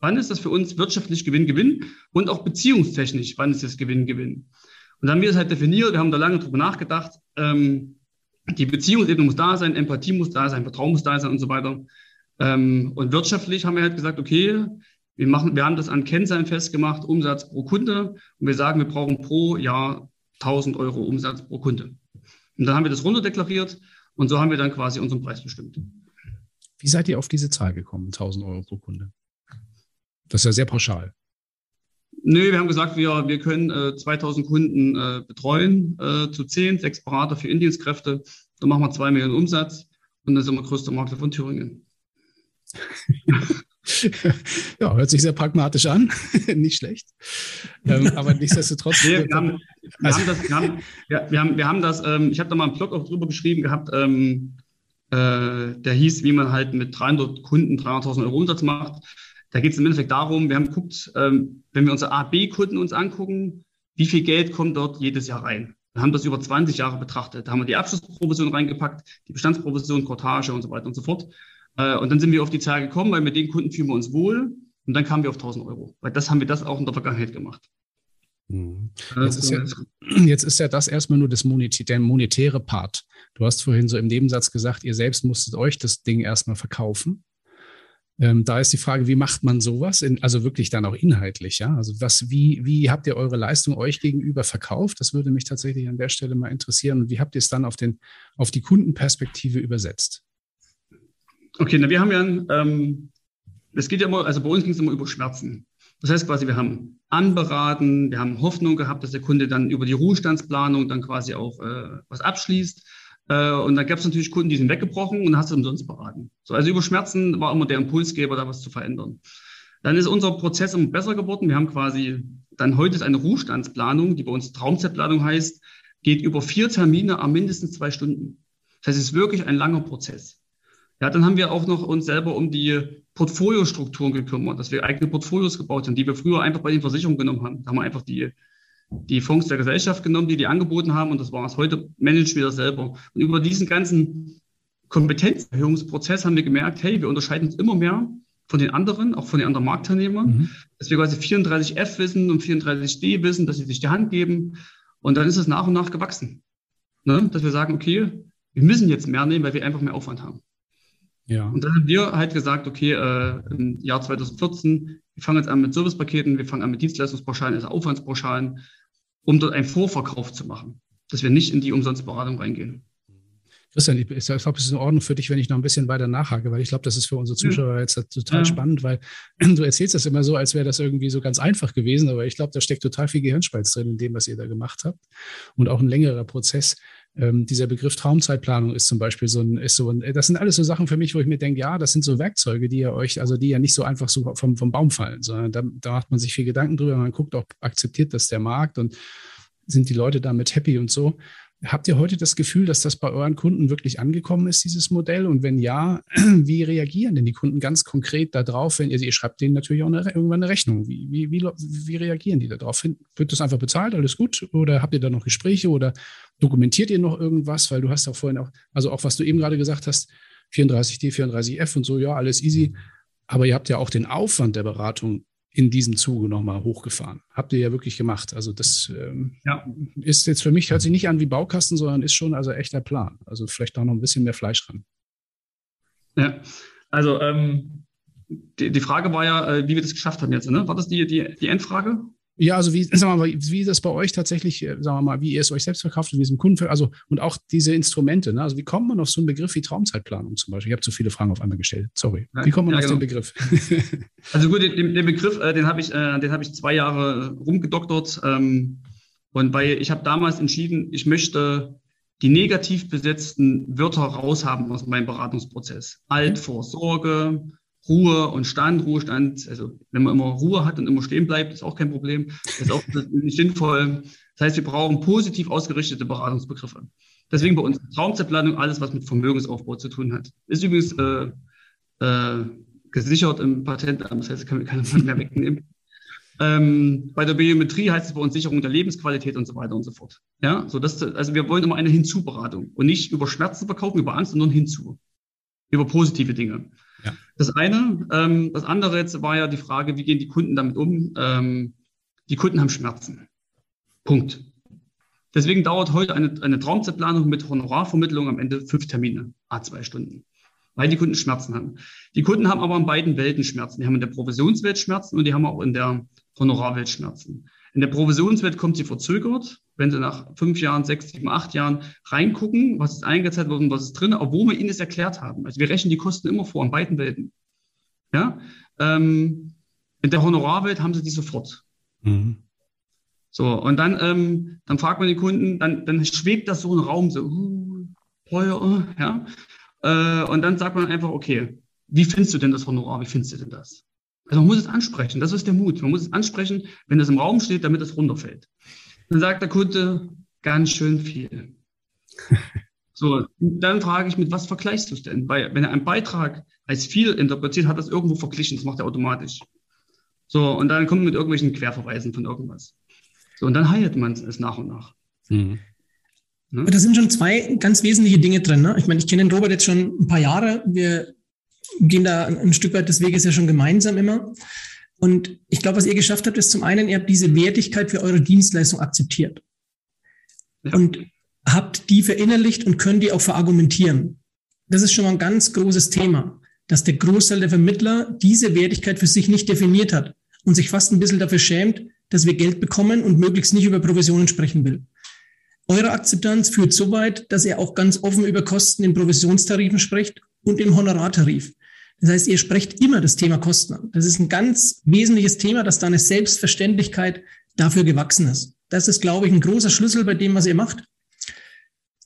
Wann ist das für uns wirtschaftlich Gewinn, Gewinn und auch beziehungstechnisch, wann ist es Gewinn, Gewinn? Und dann haben wir es halt definiert, wir haben da lange drüber nachgedacht. Ähm, die Beziehungsebene muss da sein, Empathie muss da sein, Vertrauen muss da sein und so weiter. Ähm, und wirtschaftlich haben wir halt gesagt, okay, wir machen, wir haben das an Kennzahlen festgemacht, Umsatz pro Kunde. Und wir sagen, wir brauchen pro Jahr 1000 Euro Umsatz pro Kunde. Und dann haben wir das runterdeklariert und so haben wir dann quasi unseren Preis bestimmt. Wie seid ihr auf diese Zahl gekommen, 1000 Euro pro Kunde? Das ist ja sehr pauschal. Nö, wir haben gesagt, wir, wir können äh, 2000 Kunden äh, betreuen äh, zu 10, sechs Berater für Indienstkräfte. Dann machen wir zwei Millionen Umsatz und dann sind wir größter Makler von Thüringen. ja, hört sich sehr pragmatisch an. Nicht schlecht. Ähm, aber nichtsdestotrotz. Nee, wir, haben, wir, also, haben das, wir, haben, wir, haben, wir haben das, ähm, ich habe da mal einen Blog auch drüber geschrieben gehabt, ähm, äh, der hieß, wie man halt mit 300 Kunden 300.000 Euro Umsatz macht. Da geht es im Endeffekt darum, wir haben geguckt, ähm, wenn wir unsere A, B-Kunden uns angucken, wie viel Geld kommt dort jedes Jahr rein? Wir haben das über 20 Jahre betrachtet. Da haben wir die Abschlussprovision reingepackt, die Bestandsprovision, Cortage und so weiter und so fort. Äh, und dann sind wir auf die Zahl gekommen, weil mit den Kunden fühlen wir uns wohl. Und dann kamen wir auf 1000 Euro. Weil das haben wir das auch in der Vergangenheit gemacht. Mhm. Jetzt ist, ja, jetzt ist ja das erstmal nur das Monetär, der monetäre Part. Du hast vorhin so im Nebensatz gesagt, ihr selbst musstet euch das Ding erstmal verkaufen. Ähm, da ist die Frage, wie macht man sowas? In, also wirklich dann auch inhaltlich, ja? Also was, wie, wie habt ihr eure Leistung euch gegenüber verkauft? Das würde mich tatsächlich an der Stelle mal interessieren. Und wie habt ihr es dann auf, den, auf die Kundenperspektive übersetzt? Okay, na, wir haben ja, ähm, es geht ja immer, also bei uns ging es immer über Schmerzen. Das heißt quasi, wir haben anberaten, wir haben Hoffnung gehabt, dass der Kunde dann über die Ruhestandsplanung dann quasi auch äh, was abschließt. Äh, und da gab es natürlich Kunden, die sind weggebrochen und hast du umsonst beraten. So, also über Schmerzen war immer der Impulsgeber, da was zu verändern. Dann ist unser Prozess immer besser geworden. Wir haben quasi dann heute ist eine Ruhestandsplanung, die bei uns Traumzeitplanung heißt, geht über vier Termine am mindestens zwei Stunden. Das heißt, es ist wirklich ein langer Prozess. Ja, dann haben wir auch noch uns selber um die Portfoliostrukturen gekümmert, dass wir eigene Portfolios gebaut haben, die wir früher einfach bei den Versicherungen genommen haben. Da haben wir einfach die die Fonds der Gesellschaft genommen, die die angeboten haben und das war es. Heute managen wir das selber. Und über diesen ganzen Kompetenzerhöhungsprozess haben wir gemerkt, hey, wir unterscheiden uns immer mehr von den anderen, auch von den anderen Marktteilnehmern, mhm. dass wir quasi 34F wissen und 34D wissen, dass sie sich die Hand geben. Und dann ist es nach und nach gewachsen. Ne? Dass wir sagen, okay, wir müssen jetzt mehr nehmen, weil wir einfach mehr Aufwand haben. Ja. Und dann haben wir halt gesagt, okay, äh, im Jahr 2014, wir fangen jetzt an mit Servicepaketen, wir fangen an mit Dienstleistungspauschalen, also Aufwandspauschalen, um dort einen Vorverkauf zu machen, dass wir nicht in die Umsonstberatung reingehen. Christian, ich, ich glaube, es ist in Ordnung für dich, wenn ich noch ein bisschen weiter nachhake, weil ich glaube, das ist für unsere Zuschauer jetzt total ja. spannend, weil du erzählst das immer so, als wäre das irgendwie so ganz einfach gewesen, aber ich glaube, da steckt total viel Gehirnspalz drin in dem, was ihr da gemacht habt und auch ein längerer Prozess. Ähm, dieser Begriff Traumzeitplanung ist zum Beispiel so ein, ist so ein, das sind alles so Sachen für mich, wo ich mir denke, ja, das sind so Werkzeuge, die ja euch, also die ja nicht so einfach so vom, vom Baum fallen, sondern da, da macht man sich viel Gedanken drüber, man guckt auch, akzeptiert das der Markt und sind die Leute damit happy und so. Habt ihr heute das Gefühl, dass das bei euren Kunden wirklich angekommen ist, dieses Modell? Und wenn ja, wie reagieren denn die Kunden ganz konkret darauf, wenn ihr, ihr schreibt denen natürlich auch eine, irgendwann eine Rechnung? Wie, wie, wie, wie reagieren die darauf? Wird das einfach bezahlt, alles gut? Oder habt ihr da noch Gespräche oder dokumentiert ihr noch irgendwas? Weil du hast ja vorhin auch, also auch was du eben gerade gesagt hast, 34D, 34F und so, ja, alles easy. Aber ihr habt ja auch den Aufwand der Beratung in diesem Zuge nochmal hochgefahren. Habt ihr ja wirklich gemacht. Also das ähm, ja. ist jetzt für mich, hört sich nicht an wie Baukasten, sondern ist schon also echter Plan. Also vielleicht da noch ein bisschen mehr Fleisch dran. Ja, also ähm, die, die, Frage war ja, äh, wie wir das geschafft haben jetzt. Ne? War das die, die, die Endfrage? Ja, also wie, sagen wir mal, wie das bei euch tatsächlich, äh, sagen wir mal, wie ihr es euch selbst verkauft in diesem Kunden, also und auch diese Instrumente, ne? also wie kommt man auf so einen Begriff wie Traumzeitplanung zum Beispiel? Ich habe zu viele Fragen auf einmal gestellt, sorry. Wie kommt man ja, auf genau. den Begriff? also gut, den, den Begriff, äh, den habe ich, äh, den habe ich zwei Jahre rumgedoktert ähm, und weil ich habe damals entschieden, ich möchte die negativ besetzten Wörter raushaben aus meinem Beratungsprozess. Altvorsorge, Ruhe und Stand, Ruhestand, also wenn man immer Ruhe hat und immer stehen bleibt, ist auch kein Problem, ist auch nicht sinnvoll. Das heißt, wir brauchen positiv ausgerichtete Beratungsbegriffe. Deswegen bei uns Traumzeitplanung alles, was mit Vermögensaufbau zu tun hat. Ist übrigens äh, äh, gesichert im Patentamt, das heißt, kann keiner mehr wegnehmen. Ähm, bei der Biometrie heißt es bei uns Sicherung der Lebensqualität und so weiter und so fort. Ja, so das, also wir wollen immer eine Hinzuberatung und nicht über Schmerzen verkaufen, über Angst, sondern hinzu. Über positive Dinge. Ja. Das eine. Ähm, das andere jetzt war ja die Frage, wie gehen die Kunden damit um? Ähm, die Kunden haben Schmerzen. Punkt. Deswegen dauert heute eine, eine Traumzeitplanung mit Honorarvermittlung am Ende fünf Termine, a zwei Stunden weil die Kunden Schmerzen haben. Die Kunden haben aber in beiden Welten Schmerzen. Die haben in der Provisionswelt Schmerzen und die haben auch in der Honorarwelt Schmerzen. In der Provisionswelt kommt sie verzögert, wenn sie nach fünf Jahren, sechs, sieben, acht Jahren reingucken, was ist eingezahlt worden, was ist drin, obwohl wir ihnen das erklärt haben. Also wir rechnen die Kosten immer vor in beiden Welten. Ja, ähm, in der Honorarwelt haben sie die sofort. Mhm. So, und dann, ähm, dann fragt man die Kunden, dann, dann schwebt das so ein Raum, so, uh, teuer, ja. Äh, und dann sagt man einfach, okay, wie findest du denn das Honorar? Wie findest du denn das? Also man muss es ansprechen, das ist der Mut. Man muss es ansprechen, wenn es im Raum steht, damit es runterfällt. Dann sagt der Kunde, ganz schön viel. So, dann frage ich, mit was vergleichst du es denn? Weil, wenn er einen Beitrag als viel interpretiert, hat das irgendwo verglichen, das macht er automatisch. So, und dann kommt man mit irgendwelchen Querverweisen von irgendwas. So, und dann heilt man es nach und nach. Mhm. Ne? Da sind schon zwei ganz wesentliche Dinge drin. Ne? Ich meine, ich kenne den Robert jetzt schon ein paar Jahre. Wir gehen da ein Stück weit des Weges ja schon gemeinsam immer. Und ich glaube, was ihr geschafft habt, ist zum einen, ihr habt diese Wertigkeit für eure Dienstleistung akzeptiert. Ja. Und habt die verinnerlicht und könnt die auch verargumentieren. Das ist schon mal ein ganz großes Thema, dass der Großteil der Vermittler diese Wertigkeit für sich nicht definiert hat und sich fast ein bisschen dafür schämt, dass wir Geld bekommen und möglichst nicht über Provisionen sprechen will. Eure Akzeptanz führt so weit, dass ihr auch ganz offen über Kosten in Provisionstarifen spricht und im Honorartarif. Das heißt, ihr sprecht immer das Thema Kosten an. Das ist ein ganz wesentliches Thema, dass da eine Selbstverständlichkeit dafür gewachsen ist. Das ist, glaube ich, ein großer Schlüssel bei dem, was ihr macht.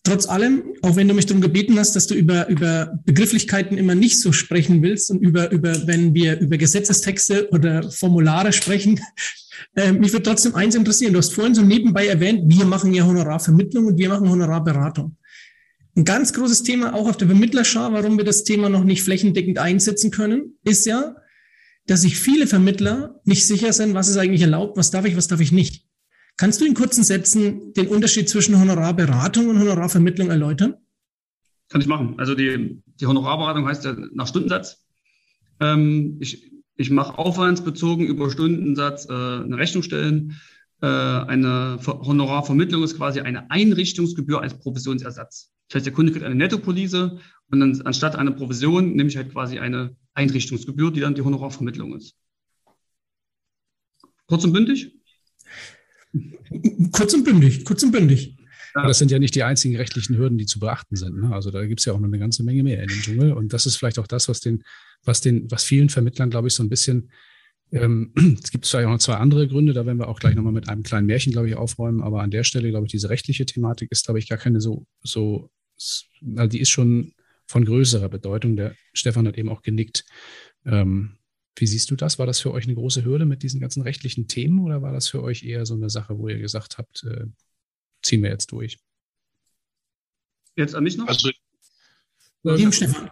Trotz allem, auch wenn du mich darum gebeten hast, dass du über, über Begrifflichkeiten immer nicht so sprechen willst und über, über, wenn wir über Gesetzestexte oder Formulare sprechen, äh, mich würde trotzdem eins interessieren. Du hast vorhin so nebenbei erwähnt, wir machen ja Honorarvermittlung und wir machen Honorarberatung. Ein ganz großes Thema auch auf der Vermittlerschar, warum wir das Thema noch nicht flächendeckend einsetzen können, ist ja, dass sich viele Vermittler nicht sicher sind, was ist eigentlich erlaubt, was darf ich, was darf ich nicht. Kannst du in kurzen Sätzen den Unterschied zwischen Honorarberatung und Honorarvermittlung erläutern? Kann ich machen. Also die, die Honorarberatung heißt ja nach Stundensatz. Ähm, ich ich mache aufwandsbezogen über Stundensatz äh, eine Rechnung stellen. Äh, eine Honorarvermittlung ist quasi eine Einrichtungsgebühr als Provisionsersatz. Das heißt, der Kunde kriegt eine Nettopolise und dann anstatt einer Provision nehme ich halt quasi eine Einrichtungsgebühr, die dann die Honorarvermittlung ist. Kurz und bündig? Kurz und bündig, kurz und bündig. Aber das sind ja nicht die einzigen rechtlichen Hürden, die zu beachten sind. Ne? Also da gibt es ja auch noch eine ganze Menge mehr in dem Dschungel. Und das ist vielleicht auch das, was den, was den, was vielen Vermittlern, glaube ich, so ein bisschen ähm, es gibt zwar auch noch zwei andere Gründe, da werden wir auch gleich nochmal mit einem kleinen Märchen, glaube ich, aufräumen, aber an der Stelle, glaube ich, diese rechtliche Thematik ist, glaube ich, gar keine so, so, also die ist schon von größerer Bedeutung. Der Stefan hat eben auch genickt. Ähm, wie siehst du das? War das für euch eine große Hürde mit diesen ganzen rechtlichen Themen oder war das für euch eher so eine Sache, wo ihr gesagt habt, äh, ziehen wir jetzt durch? Jetzt an mich noch? Also, äh, Stefan.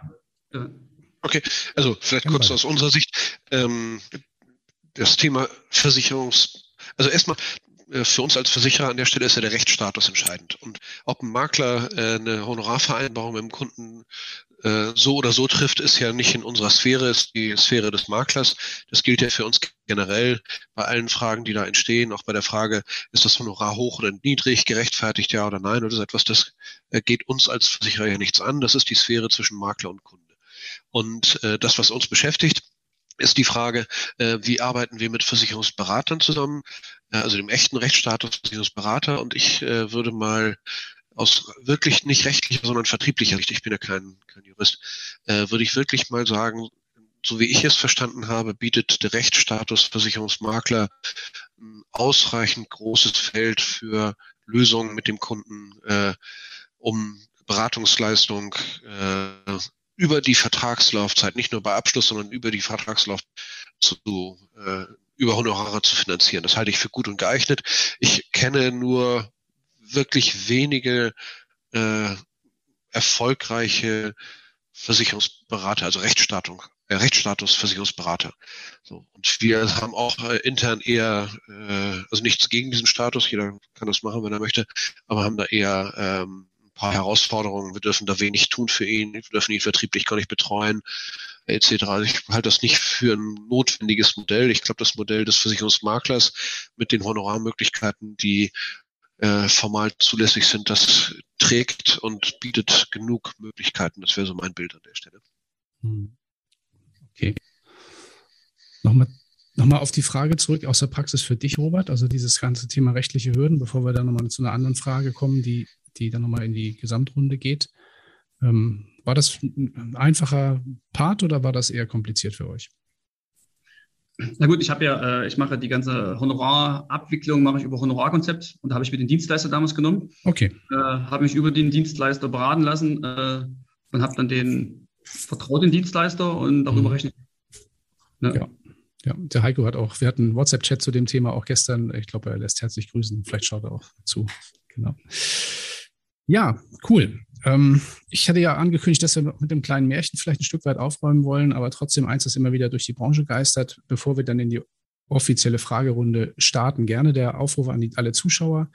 Okay, also vielleicht kurz aus unserer Sicht. Ähm, das Thema Versicherungs, also erstmal für uns als Versicherer an der Stelle ist ja der Rechtsstatus entscheidend. Und ob ein Makler äh, eine Honorarvereinbarung mit dem Kunden äh, so oder so trifft, ist ja nicht in unserer Sphäre, ist die Sphäre des Maklers. Das gilt ja für uns generell bei allen Fragen, die da entstehen, auch bei der Frage, ist das Honorar hoch oder niedrig, gerechtfertigt, ja oder nein, oder ist etwas, das geht uns als Versicherer ja nichts an. Das ist die Sphäre zwischen Makler und Kunde. Und äh, das, was uns beschäftigt, ist die Frage, äh, wie arbeiten wir mit Versicherungsberatern zusammen, äh, also dem echten Rechtsstatus Versicherungsberater. Und ich äh, würde mal aus wirklich nicht rechtlicher, sondern vertrieblicher Sicht, ich bin ja kein, kein Jurist, äh, würde ich wirklich mal sagen, so wie ich es verstanden habe, bietet der Rechtsstatus Versicherungsmakler ein ausreichend großes Feld für Lösungen mit dem Kunden, äh, um Beratungsleistung äh, über die Vertragslaufzeit, nicht nur bei Abschluss, sondern über die Vertragslaufzeit zu, äh, über Honorare zu finanzieren. Das halte ich für gut und geeignet. Ich kenne nur wirklich wenige äh, erfolgreiche Versicherungsberater, also Rechtsstatung, äh, Rechtsstatusversicherungsberater. So, und wir haben auch äh, intern eher, äh, also nichts gegen diesen Status, jeder kann das machen, wenn er möchte, aber haben da eher ähm, ein paar Herausforderungen. Wir dürfen da wenig tun für ihn, wir dürfen ihn vertrieblich gar nicht betreuen, etc. Ich halte das nicht für ein notwendiges Modell. Ich glaube, das Modell des Versicherungsmaklers mit den Honorarmöglichkeiten, die äh, formal zulässig sind, das trägt und bietet genug Möglichkeiten. Das wäre so mein Bild an der Stelle. Hm. Okay. Nochmal, nochmal auf die Frage zurück aus der Praxis für dich, Robert. Also dieses ganze Thema rechtliche Hürden, bevor wir dann nochmal zu einer anderen Frage kommen, die, die dann nochmal in die Gesamtrunde geht. Ähm, war das ein einfacher Part oder war das eher kompliziert für euch? Na gut, ich habe ja, äh, ich mache die ganze Honorarabwicklung mache ich über Honorarkonzept und da habe ich mir den Dienstleister damals genommen. Okay. Äh, habe mich über den Dienstleister beraten lassen äh, und habe dann den vertraut den Dienstleister und darüber mhm. rechne ja. ja. Ja, der Heiko hat auch, wir hatten einen WhatsApp-Chat zu dem Thema auch gestern. Ich glaube, er lässt herzlich grüßen. Vielleicht schaut er auch zu. Genau. Ja, cool. Ähm, ich hatte ja angekündigt, dass wir mit dem kleinen Märchen vielleicht ein Stück weit aufräumen wollen, aber trotzdem eins, das immer wieder durch die Branche geistert, bevor wir dann in die offizielle Fragerunde starten. Gerne der Aufruf an die, alle Zuschauer.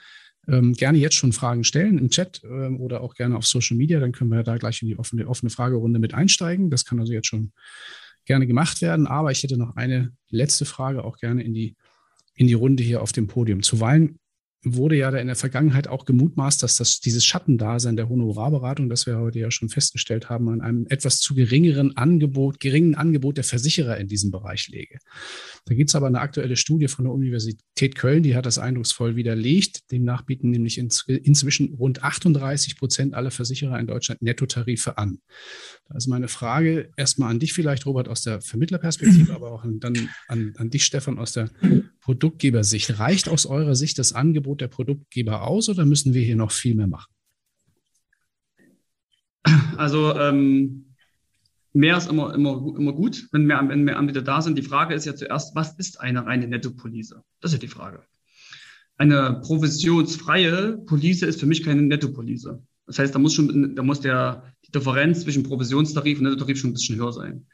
Ähm, gerne jetzt schon Fragen stellen im Chat ähm, oder auch gerne auf Social Media. Dann können wir da gleich in die offene, offene Fragerunde mit einsteigen. Das kann also jetzt schon gerne gemacht werden. Aber ich hätte noch eine letzte Frage auch gerne in die, in die Runde hier auf dem Podium. Zuweilen wurde ja da in der Vergangenheit auch gemutmaßt, dass das, dieses Schattendasein der Honorarberatung, das wir heute ja schon festgestellt haben, an einem etwas zu geringeren Angebot, geringen Angebot der Versicherer in diesem Bereich läge. Da gibt es aber eine aktuelle Studie von der Universität Köln, die hat das eindrucksvoll widerlegt. Demnach bieten nämlich inzwischen rund 38 Prozent aller Versicherer in Deutschland Nettotarife an. Da ist meine Frage erstmal an dich vielleicht, Robert, aus der Vermittlerperspektive, aber auch dann an, an dich, Stefan, aus der Produktgebersicht. Reicht aus eurer Sicht das Angebot der Produktgeber aus oder müssen wir hier noch viel mehr machen? Also ähm, mehr ist immer, immer, immer gut, wenn mehr, wenn mehr Anbieter da sind. Die Frage ist ja zuerst, was ist eine reine Nettopolice? Das ist ja die Frage. Eine provisionsfreie Police ist für mich keine Nettopolice. Das heißt, da muss schon, da muss der, die Differenz zwischen Provisionstarif und Nettotarif schon ein bisschen höher sein.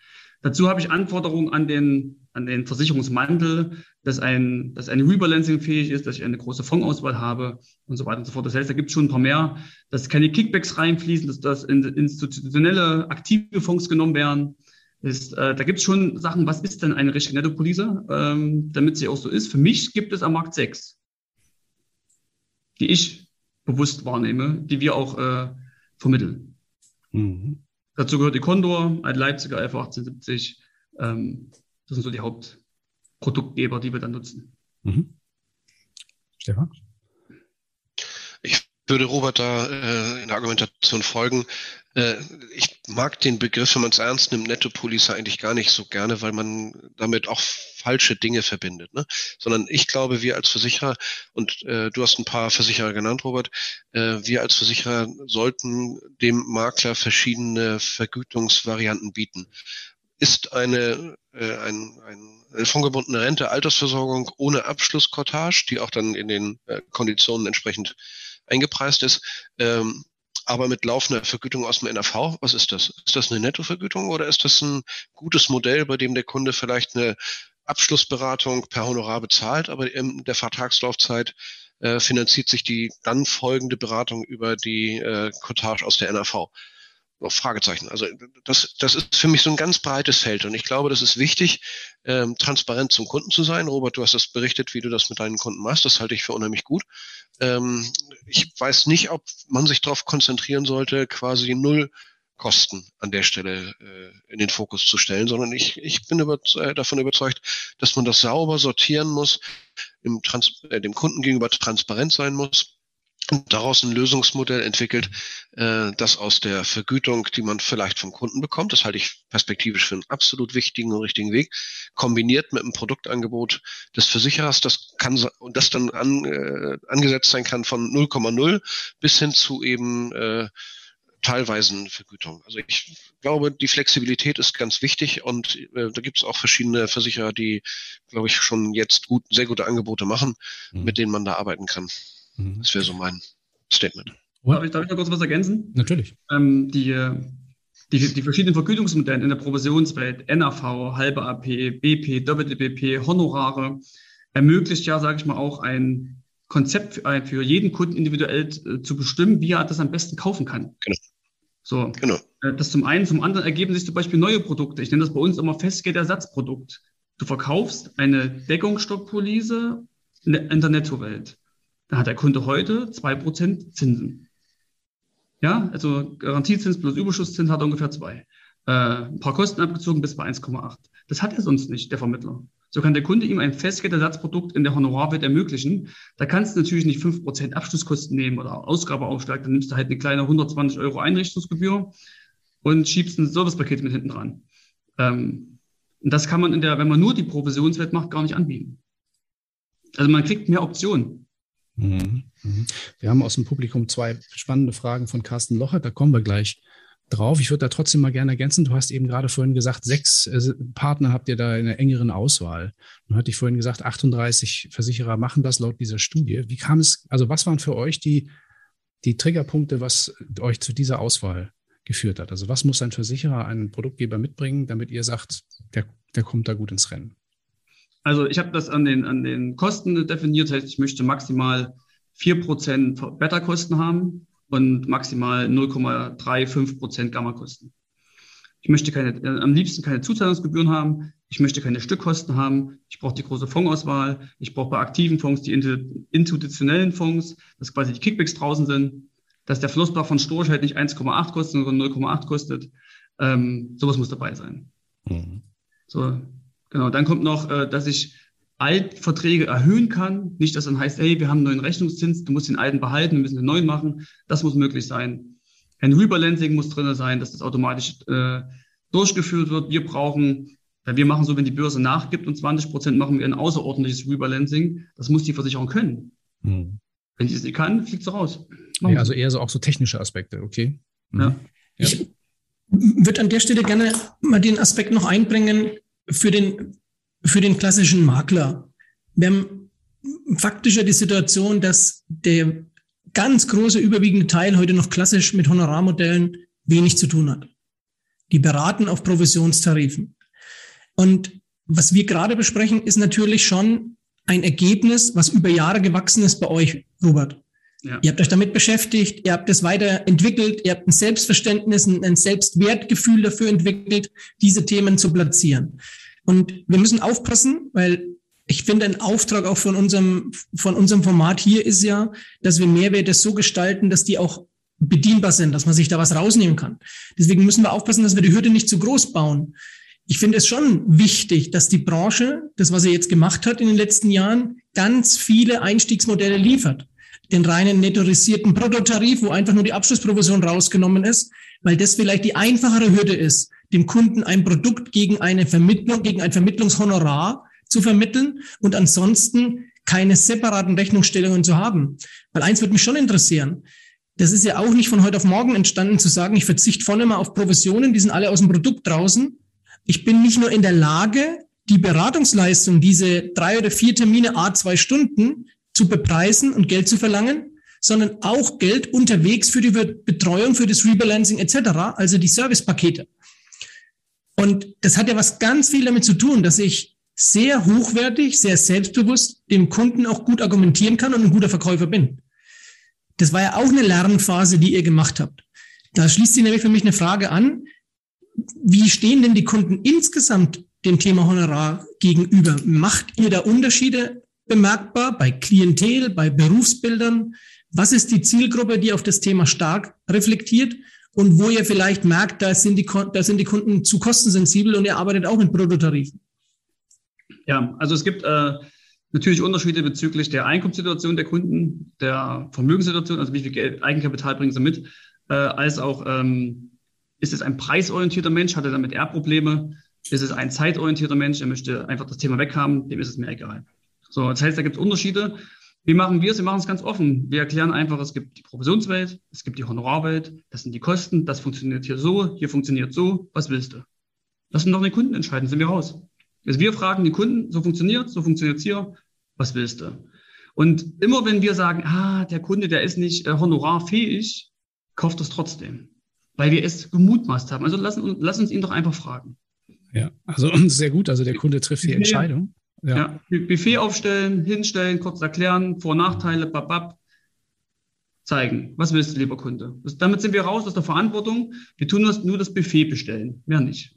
Dazu habe ich Anforderungen an den, an den Versicherungsmantel, dass ein, dass ein Rebalancing fähig ist, dass ich eine große Fondsauswahl habe und so weiter und so fort. Das heißt, da gibt es schon ein paar mehr, dass keine Kickbacks reinfließen, dass das in institutionelle aktive Fonds genommen werden. Ist, äh, da gibt es schon Sachen, was ist denn eine richtige Nettopolice, ähm, damit sie auch so ist. Für mich gibt es am Markt sechs, die ich bewusst wahrnehme, die wir auch äh, vermitteln. Mhm. Dazu gehört die Condor, ein Leipziger F1870. Ähm, das sind so die Hauptproduktgeber, die wir dann nutzen. Mhm. Stefan? Ich würde Robert da äh, in der Argumentation folgen. Äh, ich mag den Begriff, wenn man es ernst nimmt, Netto-Police eigentlich gar nicht so gerne, weil man damit auch falsche Dinge verbindet. Ne? Sondern ich glaube, wir als Versicherer, und äh, du hast ein paar Versicherer genannt, Robert, äh, wir als Versicherer sollten dem Makler verschiedene Vergütungsvarianten bieten. Ist eine, äh, ein, ein, eine fondgebundene Rente Altersversorgung ohne Abschlusskortage, die auch dann in den äh, Konditionen entsprechend eingepreist ist, ähm, aber mit laufender Vergütung aus dem NRV. Was ist das? Ist das eine Nettovergütung oder ist das ein gutes Modell, bei dem der Kunde vielleicht eine Abschlussberatung per Honorar bezahlt, aber in der Vertragslaufzeit äh, finanziert sich die dann folgende Beratung über die äh, Cottage aus der NRV. Fragezeichen. Also das, das ist für mich so ein ganz breites Feld und ich glaube, das ist wichtig, ähm, transparent zum Kunden zu sein. Robert, du hast das berichtet, wie du das mit deinen Kunden machst. Das halte ich für unheimlich gut. Ähm, ich weiß nicht, ob man sich darauf konzentrieren sollte, quasi null Kosten an der Stelle äh, in den Fokus zu stellen, sondern ich, ich bin über, äh, davon überzeugt, dass man das sauber sortieren muss, dem, Trans äh, dem Kunden gegenüber transparent sein muss daraus ein Lösungsmodell entwickelt, äh, das aus der Vergütung, die man vielleicht vom Kunden bekommt, das halte ich perspektivisch für einen absolut wichtigen und richtigen Weg, kombiniert mit einem Produktangebot des Versicherers, das kann und das dann an, äh, angesetzt sein kann von 0,0 bis hin zu eben äh, teilweisen Vergütung. Also ich glaube, die Flexibilität ist ganz wichtig und äh, da gibt es auch verschiedene Versicherer, die, glaube ich, schon jetzt gut, sehr gute Angebote machen, mhm. mit denen man da arbeiten kann. Mhm. Das wäre so mein Statement. Darf ich, darf ich noch kurz was ergänzen? Natürlich. Ähm, die, die, die verschiedenen Vergütungsmodelle in der Provisionswelt, NAV, halbe AP, BP, doppelte BP, Honorare, ermöglicht ja, sage ich mal, auch ein Konzept für, für jeden Kunden individuell äh, zu bestimmen, wie er das am besten kaufen kann. Genau. So, genau. Äh, das zum einen, zum anderen ergeben sich zum Beispiel neue Produkte. Ich nenne das bei uns immer Festgeldersatzprodukt. Du verkaufst eine Deckungsstockpolice in der, in der Nettowelt. Da hat der Kunde heute zwei Prozent Zinsen. Ja, also Garantiezins plus Überschusszins hat er ungefähr zwei. Äh, ein paar Kosten abgezogen bis bei 1,8. Das hat er sonst nicht, der Vermittler. So kann der Kunde ihm ein Festgeldersatzprodukt in der Honorarwelt ermöglichen. Da kannst du natürlich nicht fünf Prozent Abschlusskosten nehmen oder Ausgabeaufschlag. Dann nimmst du halt eine kleine 120 Euro Einrichtungsgebühr und schiebst ein Servicepaket mit hinten dran. Ähm, und das kann man in der, wenn man nur die Provisionswelt macht, gar nicht anbieten. Also man kriegt mehr Optionen. Mhm. Mhm. Wir haben aus dem Publikum zwei spannende Fragen von Carsten Locher, da kommen wir gleich drauf. Ich würde da trotzdem mal gerne ergänzen. Du hast eben gerade vorhin gesagt, sechs äh, Partner habt ihr da in einer engeren Auswahl. Und hatte ich vorhin gesagt, 38 Versicherer machen das laut dieser Studie. Wie kam es, also was waren für euch die, die Triggerpunkte, was euch zu dieser Auswahl geführt hat? Also was muss ein Versicherer, ein Produktgeber mitbringen, damit ihr sagt, der, der kommt da gut ins Rennen? Also ich habe das an den, an den Kosten definiert. Das heißt, ich möchte maximal 4% Beta-Kosten haben und maximal 0,35 Prozent Gamma-Kosten. Ich möchte keine, äh, am liebsten keine Zuzahlungsgebühren haben. Ich möchte keine Stückkosten haben. Ich brauche die große Fondsauswahl. Ich brauche bei aktiven Fonds die institutionellen Fonds, dass quasi die Kickbacks draußen sind, dass der Flussbach von Storch halt nicht 1,8 kostet, sondern 0,8 kostet. Ähm, sowas muss dabei sein. Mhm. So, genau. Dann kommt noch, äh, dass ich Altverträge erhöhen kann. Nicht, dass dann heißt, hey, wir haben einen neuen Rechnungszins, du musst den alten behalten, wir müssen den neuen machen. Das muss möglich sein. Ein Rebalancing muss drin sein, dass das automatisch äh, durchgeführt wird. Wir brauchen, weil wir machen so, wenn die Börse nachgibt und 20 Prozent machen wir ein außerordentliches Rebalancing. Das muss die Versicherung können. Hm. Wenn sie es nicht kann, fliegt sie raus. Ja, also eher so auch so technische Aspekte, okay. Mhm. Ja. Ich würde an der Stelle gerne mal den Aspekt noch einbringen für den für den klassischen Makler. Wir haben faktisch ja die Situation, dass der ganz große überwiegende Teil heute noch klassisch mit Honorarmodellen wenig zu tun hat. Die beraten auf Provisionstarifen. Und was wir gerade besprechen, ist natürlich schon ein Ergebnis, was über Jahre gewachsen ist bei euch, Robert. Ja. Ihr habt euch damit beschäftigt, ihr habt es weiterentwickelt, ihr habt ein Selbstverständnis, ein Selbstwertgefühl dafür entwickelt, diese Themen zu platzieren. Und wir müssen aufpassen, weil ich finde, ein Auftrag auch von unserem, von unserem Format hier ist ja, dass wir Mehrwerte so gestalten, dass die auch bedienbar sind, dass man sich da was rausnehmen kann. Deswegen müssen wir aufpassen, dass wir die Hürde nicht zu groß bauen. Ich finde es schon wichtig, dass die Branche, das, was sie jetzt gemacht hat in den letzten Jahren, ganz viele Einstiegsmodelle liefert. Den reinen nettorisierten Prototarif, wo einfach nur die Abschlussprovision rausgenommen ist, weil das vielleicht die einfachere Hürde ist dem Kunden ein Produkt gegen eine Vermittlung, gegen ein Vermittlungshonorar zu vermitteln und ansonsten keine separaten Rechnungsstellungen zu haben. Weil eins würde mich schon interessieren. Das ist ja auch nicht von heute auf morgen entstanden zu sagen, ich verzichte voll immer auf Provisionen, die sind alle aus dem Produkt draußen. Ich bin nicht nur in der Lage, die Beratungsleistung, diese drei oder vier Termine a zwei Stunden zu bepreisen und Geld zu verlangen, sondern auch Geld unterwegs für die Betreuung, für das Rebalancing etc., also die Servicepakete. Und das hat ja was ganz viel damit zu tun, dass ich sehr hochwertig, sehr selbstbewusst dem Kunden auch gut argumentieren kann und ein guter Verkäufer bin. Das war ja auch eine Lernphase, die ihr gemacht habt. Da schließt sich nämlich für mich eine Frage an. Wie stehen denn die Kunden insgesamt dem Thema Honorar gegenüber? Macht ihr da Unterschiede bemerkbar bei Klientel, bei Berufsbildern? Was ist die Zielgruppe, die auf das Thema stark reflektiert? und wo ihr vielleicht merkt, da sind die, da sind die Kunden zu kostensensibel und ihr arbeitet auch mit Bruttotarifen? Ja, also es gibt äh, natürlich Unterschiede bezüglich der Einkommenssituation der Kunden, der Vermögenssituation, also wie viel Geld, Eigenkapital bringen sie mit, äh, als auch ähm, ist es ein preisorientierter Mensch, hat er damit eher Probleme, ist es ein zeitorientierter Mensch, er möchte einfach das Thema weghaben, dem ist es mir egal. So, das heißt, da gibt es Unterschiede. Wie machen wir es? Wir machen es ganz offen. Wir erklären einfach, es gibt die Provisionswelt, es gibt die Honorarwelt, das sind die Kosten, das funktioniert hier so, hier funktioniert so, was willst du? Lassen doch den Kunden entscheiden, sind wir raus. Also wir fragen die Kunden, so funktioniert, so funktioniert es hier, was willst du? Und immer wenn wir sagen, ah, der Kunde, der ist nicht äh, honorarfähig, kauft es trotzdem, weil wir es gemutmaßt haben. Also lass, lass uns ihn doch einfach fragen. Ja, also sehr gut. Also der Kunde trifft die Entscheidung. Ja. ja. Buffet aufstellen, hinstellen, kurz erklären, Vor- und Nachteile, babab, zeigen. Was willst du, lieber Kunde? Das, damit sind wir raus aus der Verantwortung. Wir tun das, nur das Buffet bestellen, mehr nicht.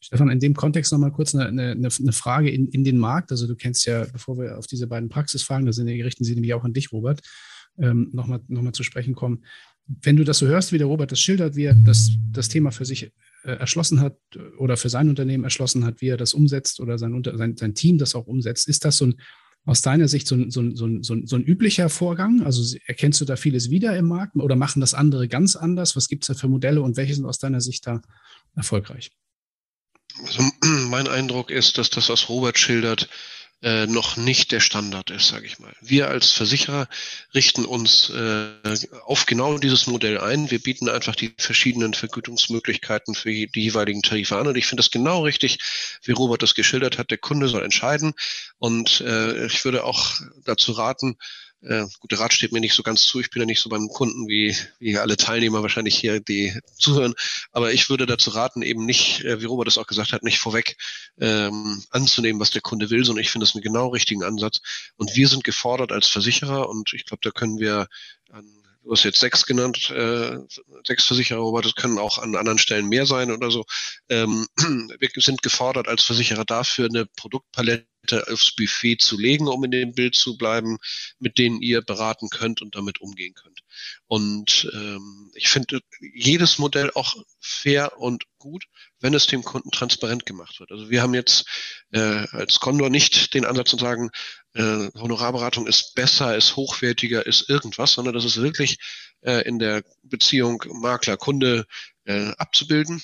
Stefan, in dem Kontext nochmal kurz eine, eine, eine Frage in, in den Markt. Also du kennst ja, bevor wir auf diese beiden Praxisfragen, da sind, richten sie nämlich auch an dich, Robert, ähm, nochmal noch mal zu sprechen kommen. Wenn du das so hörst, wie der Robert das schildert, wie er das, das Thema für sich erschlossen hat oder für sein Unternehmen erschlossen hat, wie er das umsetzt oder sein, sein, sein Team das auch umsetzt, ist das so ein, aus deiner Sicht so ein, so, ein, so, ein, so ein üblicher Vorgang? Also erkennst du da vieles wieder im Markt oder machen das andere ganz anders? Was gibt es da für Modelle und welche sind aus deiner Sicht da erfolgreich? Also mein Eindruck ist, dass das, was Robert schildert, äh, noch nicht der Standard ist, sage ich mal. Wir als Versicherer richten uns äh, auf genau dieses Modell ein. Wir bieten einfach die verschiedenen Vergütungsmöglichkeiten für die jeweiligen Tarife an. Und ich finde das genau richtig, wie Robert das geschildert hat. Der Kunde soll entscheiden. Und äh, ich würde auch dazu raten, äh, gut, der Rat steht mir nicht so ganz zu. Ich bin ja nicht so beim Kunden wie, wie alle Teilnehmer wahrscheinlich hier, die zuhören. Aber ich würde dazu raten, eben nicht, äh, wie Robert das auch gesagt hat, nicht vorweg ähm, anzunehmen, was der Kunde will, sondern ich finde das einen genau richtigen Ansatz. Und wir sind gefordert als Versicherer und ich glaube, da können wir an du hast jetzt sechs genannt, äh, sechs Versicherer, aber das können auch an anderen Stellen mehr sein oder so. Ähm, wir sind gefordert als Versicherer dafür, eine Produktpalette aufs Buffet zu legen, um in dem Bild zu bleiben, mit denen ihr beraten könnt und damit umgehen könnt. Und ähm, ich finde jedes Modell auch fair und gut, wenn es dem Kunden transparent gemacht wird. Also wir haben jetzt äh, als Condor nicht den Ansatz zu sagen, äh, Honorarberatung ist besser, ist hochwertiger, ist irgendwas, sondern das ist wirklich äh, in der Beziehung Makler-Kunde äh, abzubilden.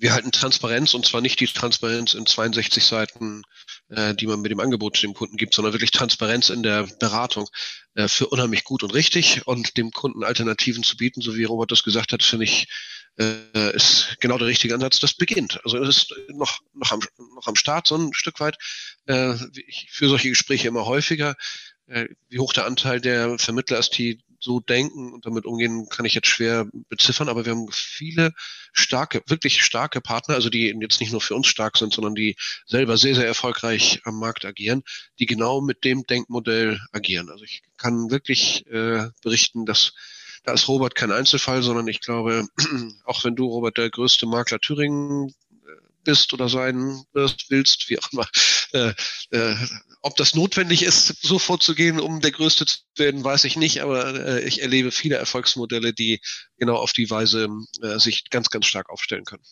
Wir halten Transparenz und zwar nicht die Transparenz in 62 Seiten, äh, die man mit dem Angebot dem Kunden gibt, sondern wirklich Transparenz in der Beratung äh, für unheimlich gut und richtig und dem Kunden Alternativen zu bieten, so wie Robert das gesagt hat, finde ich äh, ist genau der richtige Ansatz. Das beginnt. Also es ist noch, noch, am, noch am Start so ein Stück weit. Äh, ich führe solche Gespräche immer häufiger. Äh, wie hoch der Anteil der Vermittler ist, die so denken und damit umgehen, kann ich jetzt schwer beziffern, aber wir haben viele starke, wirklich starke Partner, also die jetzt nicht nur für uns stark sind, sondern die selber sehr, sehr erfolgreich am Markt agieren, die genau mit dem Denkmodell agieren. Also ich kann wirklich äh, berichten, dass da ist Robert kein Einzelfall, sondern ich glaube, auch wenn du, Robert, der größte Makler Thüringen bist oder sein wirst, willst, wie auch immer, äh, äh, ob das notwendig ist, so vorzugehen, um der Größte zu werden, weiß ich nicht, aber äh, ich erlebe viele Erfolgsmodelle, die genau auf die Weise äh, sich ganz, ganz stark aufstellen können.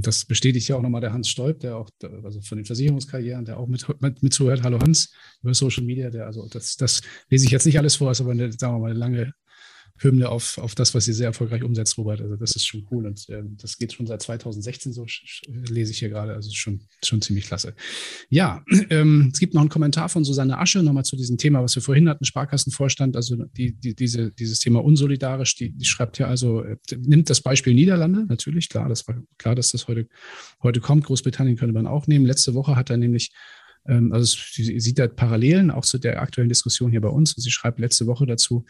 Das bestätigt ja auch nochmal der Hans Stolp, der auch, also von den Versicherungskarrieren, der auch mit, mit, mit zuhört. Hallo Hans, über Social Media, der, also das, das lese ich jetzt nicht alles vor, ist aber eine, sagen wir mal, eine lange Hymne auf, auf das, was ihr sehr erfolgreich umsetzt, Robert. Also das ist schon cool und äh, das geht schon seit 2016 so, lese ich hier gerade. Also schon, schon ziemlich klasse. Ja, ähm, es gibt noch einen Kommentar von Susanne Asche nochmal zu diesem Thema, was wir vorhin hatten, Sparkassenvorstand, also die, die, diese, dieses Thema unsolidarisch, die, die schreibt ja also, äh, nimmt das Beispiel Niederlande, natürlich, klar, das war klar, dass das heute, heute kommt. Großbritannien könnte man auch nehmen. Letzte Woche hat er nämlich ähm, also sie sieht da Parallelen auch zu der aktuellen Diskussion hier bei uns. Sie schreibt letzte Woche dazu,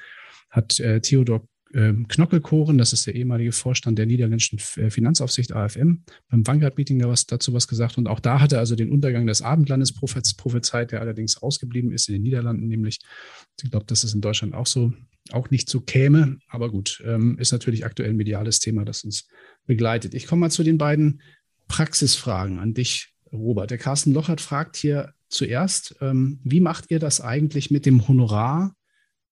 hat äh, Theodor ähm, Knockelkoren, das ist der ehemalige Vorstand der niederländischen äh, Finanzaufsicht AFM, beim Vanguard-Meeting da dazu was gesagt. Und auch da hat er also den Untergang des Abendlandes prophezeit, der allerdings ausgeblieben ist in den Niederlanden, nämlich. Ich glaube, dass es in Deutschland auch so, auch nicht so käme. Aber gut, ähm, ist natürlich aktuell ein mediales Thema, das uns begleitet. Ich komme mal zu den beiden Praxisfragen an dich, Robert. Der Carsten Lochert fragt hier zuerst, ähm, wie macht ihr das eigentlich mit dem Honorar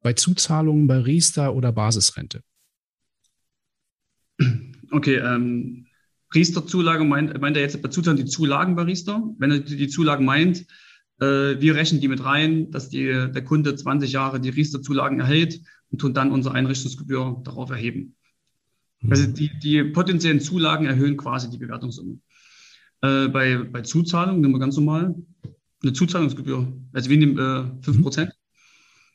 bei Zuzahlungen bei Riester oder Basisrente? Okay, ähm, Riester-Zulage meint, meint er jetzt bei Zuzahlungen die Zulagen bei Riester? Wenn er die Zulagen meint, äh, wir rechnen die mit rein, dass die, der Kunde 20 Jahre die Riester-Zulagen erhält und tun dann unsere Einrichtungsgebühr darauf erheben. Mhm. Also die, die potenziellen Zulagen erhöhen quasi die Bewertungssumme. Äh, bei, bei Zuzahlung nehmen wir ganz normal eine Zuzahlungsgebühr. Also wir nehmen äh, 5%.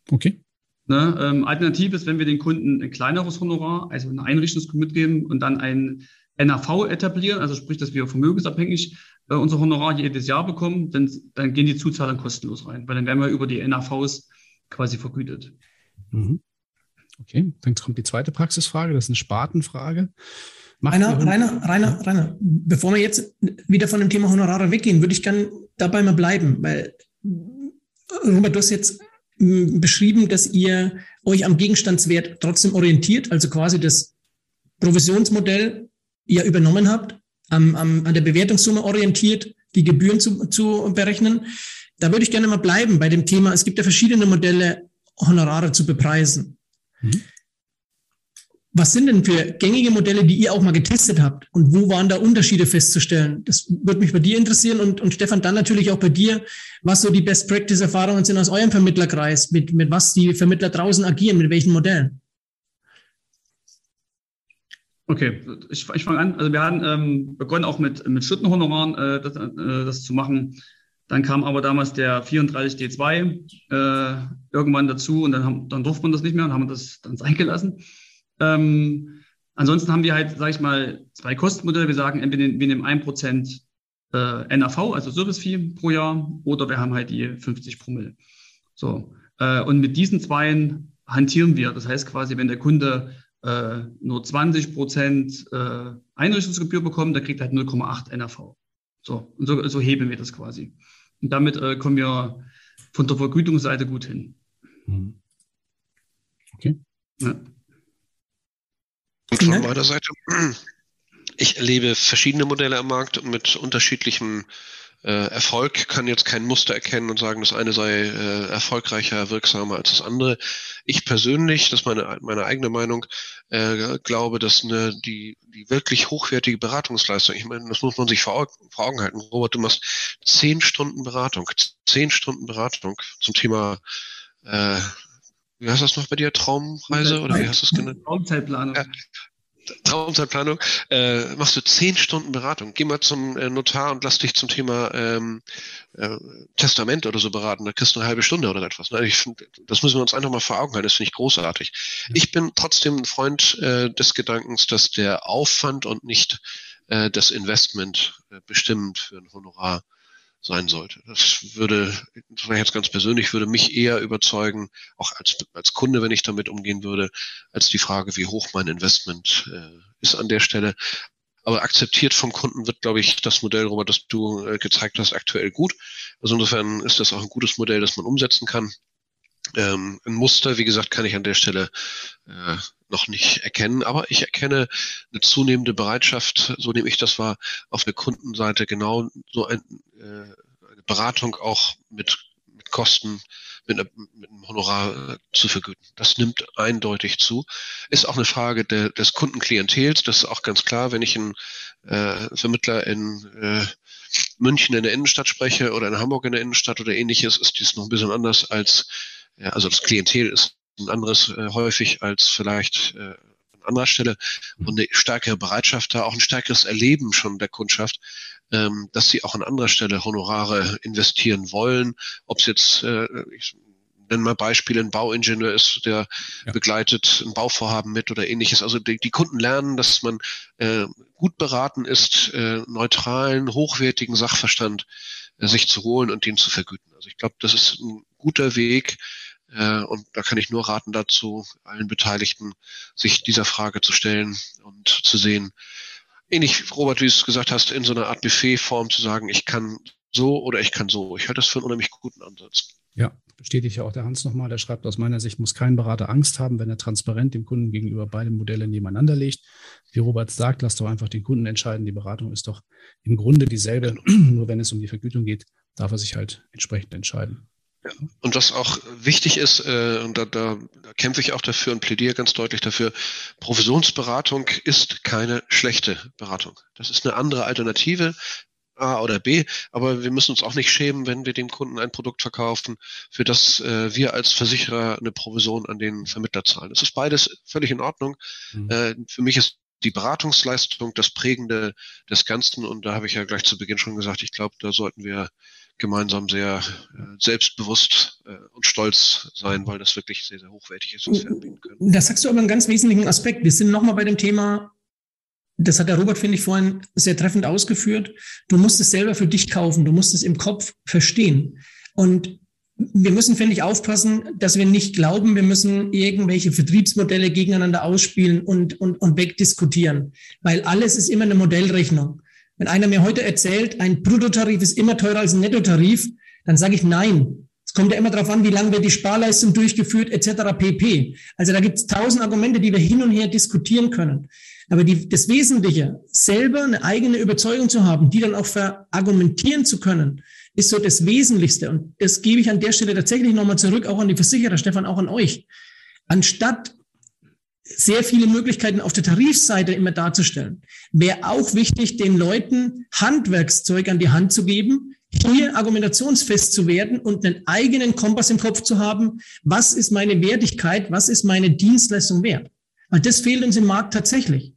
Okay. Ne? Ähm, alternativ ist, wenn wir den Kunden ein kleineres Honorar, also eine Einrichtungsgebühr mitgeben und dann ein NAV etablieren, also sprich, dass wir vermögensabhängig äh, unser Honorar jedes Jahr bekommen, dann, dann gehen die Zuzahlern kostenlos rein, weil dann werden wir über die NAVs quasi vergütet. Mhm. Okay, dann kommt die zweite Praxisfrage, das ist eine Spartenfrage. Rainer, Rainer, Rainer, Rainer, bevor wir jetzt wieder von dem Thema Honorare weggehen, würde ich gerne dabei mal bleiben, weil Robert, du hast jetzt beschrieben, dass ihr euch am Gegenstandswert trotzdem orientiert, also quasi das Provisionsmodell ihr übernommen habt, am, am, an der Bewertungssumme orientiert, die Gebühren zu, zu berechnen. Da würde ich gerne mal bleiben bei dem Thema, es gibt ja verschiedene Modelle, Honorare zu bepreisen. Mhm. Was sind denn für gängige Modelle, die ihr auch mal getestet habt? Und wo waren da Unterschiede festzustellen? Das würde mich bei dir interessieren und, und Stefan, dann natürlich auch bei dir, was so die Best-Practice-Erfahrungen sind aus eurem Vermittlerkreis, mit, mit was die Vermittler draußen agieren, mit welchen Modellen? Okay, ich, ich fange an. Also wir haben ähm, begonnen auch mit, mit Stundenhonoraren äh, das, äh, das zu machen. Dann kam aber damals der 34D2 äh, irgendwann dazu und dann, haben, dann durfte man das nicht mehr und haben das dann sein gelassen. Ähm, ansonsten haben wir halt, sage ich mal, zwei Kostenmodelle. Wir sagen, entweder wir nehmen ein Prozent äh, NAV, also Service Fee pro Jahr, oder wir haben halt die 50 Promille. So. Äh, und mit diesen zweien hantieren wir. Das heißt quasi, wenn der Kunde äh, nur 20 Prozent äh, Einrichtungsgebühr bekommt, dann kriegt er halt 0,8 NAV. So, und so, so heben wir das quasi. Und damit äh, kommen wir von der Vergütungsseite gut hin. Mhm. Okay. Ja. Und von meiner Seite, ich erlebe verschiedene Modelle am Markt mit unterschiedlichem äh, Erfolg, kann jetzt kein Muster erkennen und sagen, das eine sei äh, erfolgreicher, wirksamer als das andere. Ich persönlich, das ist meine, meine eigene Meinung, äh, glaube, dass eine, die, die wirklich hochwertige Beratungsleistung, ich meine, das muss man sich vor, vor Augen halten. Robert, du machst zehn Stunden Beratung, zehn Stunden Beratung zum Thema äh, wie heißt das noch bei dir? Traumreise oder wie hast du es genannt? Traumzeitplanung. Ja. Traumzeitplanung, äh, machst du zehn Stunden Beratung. Geh mal zum äh, Notar und lass dich zum Thema ähm, äh, Testament oder so beraten. Da kriegst du eine halbe Stunde oder etwas. Ne? Find, das müssen wir uns einfach mal vor Augen halten. Das finde ich großartig. Ich bin trotzdem ein Freund äh, des Gedankens, dass der Aufwand und nicht äh, das Investment äh, bestimmend für ein Honorar sein sollte. Das würde, das jetzt ganz persönlich, würde mich eher überzeugen, auch als, als Kunde, wenn ich damit umgehen würde, als die Frage, wie hoch mein Investment äh, ist an der Stelle. Aber akzeptiert vom Kunden wird, glaube ich, das Modell, Robert, das du äh, gezeigt hast, aktuell gut. Also insofern ist das auch ein gutes Modell, das man umsetzen kann. Ähm, ein Muster, wie gesagt, kann ich an der Stelle äh, noch nicht erkennen, aber ich erkenne eine zunehmende Bereitschaft, so nehme ich das wahr, auf der Kundenseite genau so ein, äh, eine Beratung auch mit, mit Kosten, mit, mit einem Honorar äh, zu vergüten. Das nimmt eindeutig zu. Ist auch eine Frage der, des Kundenklientels, das ist auch ganz klar, wenn ich einen äh, Vermittler in äh, München in der Innenstadt spreche oder in Hamburg in der Innenstadt oder ähnliches, ist dies noch ein bisschen anders als, ja, also das Klientel ist ein anderes äh, häufig als vielleicht äh, an anderer Stelle und eine stärkere Bereitschaft da, auch ein stärkeres Erleben schon der Kundschaft, ähm, dass sie auch an anderer Stelle Honorare investieren wollen. Ob es jetzt, äh, ich nenne mal Beispiele, ein Bauingenieur ist, der ja. begleitet ein Bauvorhaben mit oder ähnliches. Also die, die Kunden lernen, dass man äh, gut beraten ist, äh, neutralen, hochwertigen Sachverstand äh, sich zu holen und den zu vergüten. Also ich glaube, das ist ein guter Weg, und da kann ich nur raten dazu, allen Beteiligten, sich dieser Frage zu stellen und zu sehen, ähnlich, Robert, wie du es gesagt hast, in so einer Art Buffet-Form zu sagen, ich kann so oder ich kann so. Ich halte das für einen unheimlich guten Ansatz. Ja, bestätigt ja auch der Hans nochmal. Der schreibt, aus meiner Sicht muss kein Berater Angst haben, wenn er transparent dem Kunden gegenüber beide Modelle nebeneinander legt. Wie Robert sagt, lass doch einfach den Kunden entscheiden. Die Beratung ist doch im Grunde dieselbe. Nur wenn es um die Vergütung geht, darf er sich halt entsprechend entscheiden. Und was auch wichtig ist, äh, und da, da, da kämpfe ich auch dafür und plädiere ganz deutlich dafür, Provisionsberatung ist keine schlechte Beratung. Das ist eine andere Alternative, A oder B, aber wir müssen uns auch nicht schämen, wenn wir dem Kunden ein Produkt verkaufen, für das äh, wir als Versicherer eine Provision an den Vermittler zahlen. Das ist beides völlig in Ordnung. Mhm. Äh, für mich ist die Beratungsleistung das Prägende des Ganzen und da habe ich ja gleich zu Beginn schon gesagt, ich glaube, da sollten wir gemeinsam sehr äh, selbstbewusst äh, und stolz sein, weil das wirklich sehr, sehr hochwertig ist, was wir anbieten können. Das sagst du aber einen ganz wesentlichen Aspekt. Wir sind nochmal bei dem Thema das hat der Robert, finde ich, vorhin sehr treffend ausgeführt. Du musst es selber für dich kaufen. Du musst es im Kopf verstehen. Und wir müssen, finde ich, aufpassen, dass wir nicht glauben, wir müssen irgendwelche Vertriebsmodelle gegeneinander ausspielen und, und, und wegdiskutieren. Weil alles ist immer eine Modellrechnung. Wenn einer mir heute erzählt, ein Bruttotarif ist immer teurer als ein Nettotarif, dann sage ich nein. Es kommt ja immer darauf an, wie lange wird die Sparleistung durchgeführt, etc. pp. Also da gibt es tausend Argumente, die wir hin und her diskutieren können. Aber die, das Wesentliche, selber eine eigene Überzeugung zu haben, die dann auch verargumentieren zu können, ist so das Wesentlichste. Und das gebe ich an der Stelle tatsächlich nochmal zurück, auch an die Versicherer, Stefan, auch an euch. Anstatt sehr viele Möglichkeiten auf der Tarifseite immer darzustellen, wäre auch wichtig, den Leuten Handwerkszeug an die Hand zu geben, hier argumentationsfest zu werden und einen eigenen Kompass im Kopf zu haben, was ist meine Wertigkeit, was ist meine Dienstleistung wert. Weil das fehlt uns im Markt tatsächlich.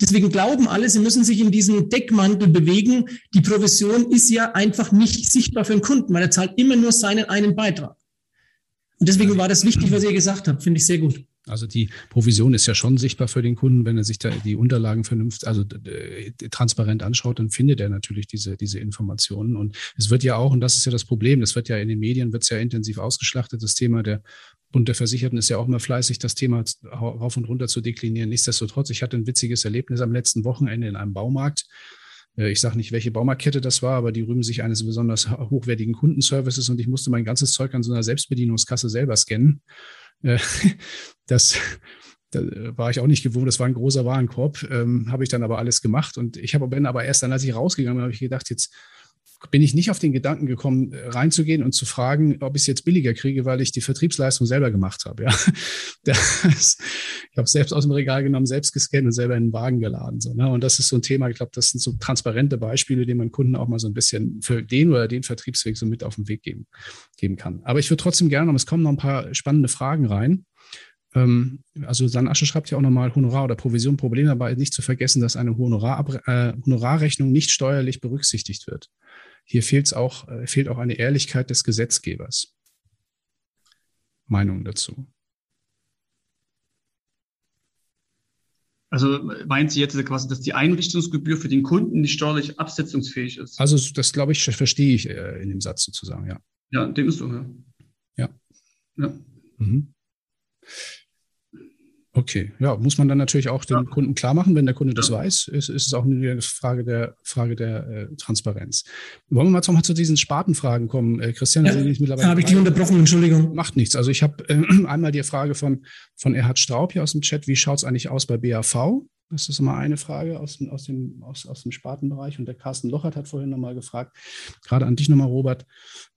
Deswegen glauben alle, sie müssen sich in diesem Deckmantel bewegen. Die Provision ist ja einfach nicht sichtbar für den Kunden, weil er zahlt immer nur seinen einen Beitrag. Und deswegen war das wichtig, was ihr gesagt habt. Finde ich sehr gut. Also die Provision ist ja schon sichtbar für den Kunden, wenn er sich da die Unterlagen vernünftig, also transparent anschaut, dann findet er natürlich diese, diese Informationen. Und es wird ja auch, und das ist ja das Problem, das wird ja in den Medien, wird ja intensiv ausgeschlachtet, das Thema der Bund der Versicherten ist ja auch immer fleißig, das Thema rauf und runter zu deklinieren. Nichtsdestotrotz, ich hatte ein witziges Erlebnis am letzten Wochenende in einem Baumarkt. Äh, ich sage nicht, welche Baumarktkette das war, aber die rühmen sich eines besonders hochwertigen Kundenservices und ich musste mein ganzes Zeug an so einer Selbstbedienungskasse selber scannen. Äh, das, da war ich auch nicht gewohnt, das war ein großer Warenkorb, ähm, habe ich dann aber alles gemacht und ich habe aber erst dann, als ich rausgegangen bin, habe ich gedacht, jetzt bin ich nicht auf den Gedanken gekommen, äh, reinzugehen und zu fragen, ob ich es jetzt billiger kriege, weil ich die Vertriebsleistung selber gemacht habe. Ja. Das, ich habe es selbst aus dem Regal genommen, selbst gescannt und selber in den Wagen geladen. So, ne? Und das ist so ein Thema, ich glaube, das sind so transparente Beispiele, die man Kunden auch mal so ein bisschen für den oder den Vertriebsweg so mit auf den Weg geben, geben kann. Aber ich würde trotzdem gerne, es kommen noch ein paar spannende Fragen rein. Ähm, also San Asche schreibt ja auch nochmal Honorar oder Provision. Problem dabei nicht zu vergessen, dass eine Honorar, äh, Honorarrechnung nicht steuerlich berücksichtigt wird. Hier fehlt's auch, äh, fehlt auch eine Ehrlichkeit des Gesetzgebers. Meinung dazu? Also meint sie jetzt quasi, dass die Einrichtungsgebühr für den Kunden nicht steuerlich absetzungsfähig ist? Also das, glaube ich, verstehe ich äh, in dem Satz sozusagen, ja. Ja, dem ist so, ja. Ja. ja. Mhm. Okay, ja, muss man dann natürlich auch dem ja. Kunden klar machen, wenn der Kunde das weiß, ist, ist es auch eine Frage der Frage der äh, Transparenz. Wollen wir mal, zu diesen Spartenfragen kommen, äh, Christian? Ja, da habe ich dich unterbrochen, Entschuldigung. Macht nichts. Also ich habe äh, einmal die Frage von, von Erhard Straub hier aus dem Chat, wie schaut es eigentlich aus bei BAV? Das ist immer eine Frage aus, aus, dem, aus, aus dem Spartenbereich. Und der Carsten Lochert hat vorhin nochmal gefragt, gerade an dich nochmal, Robert.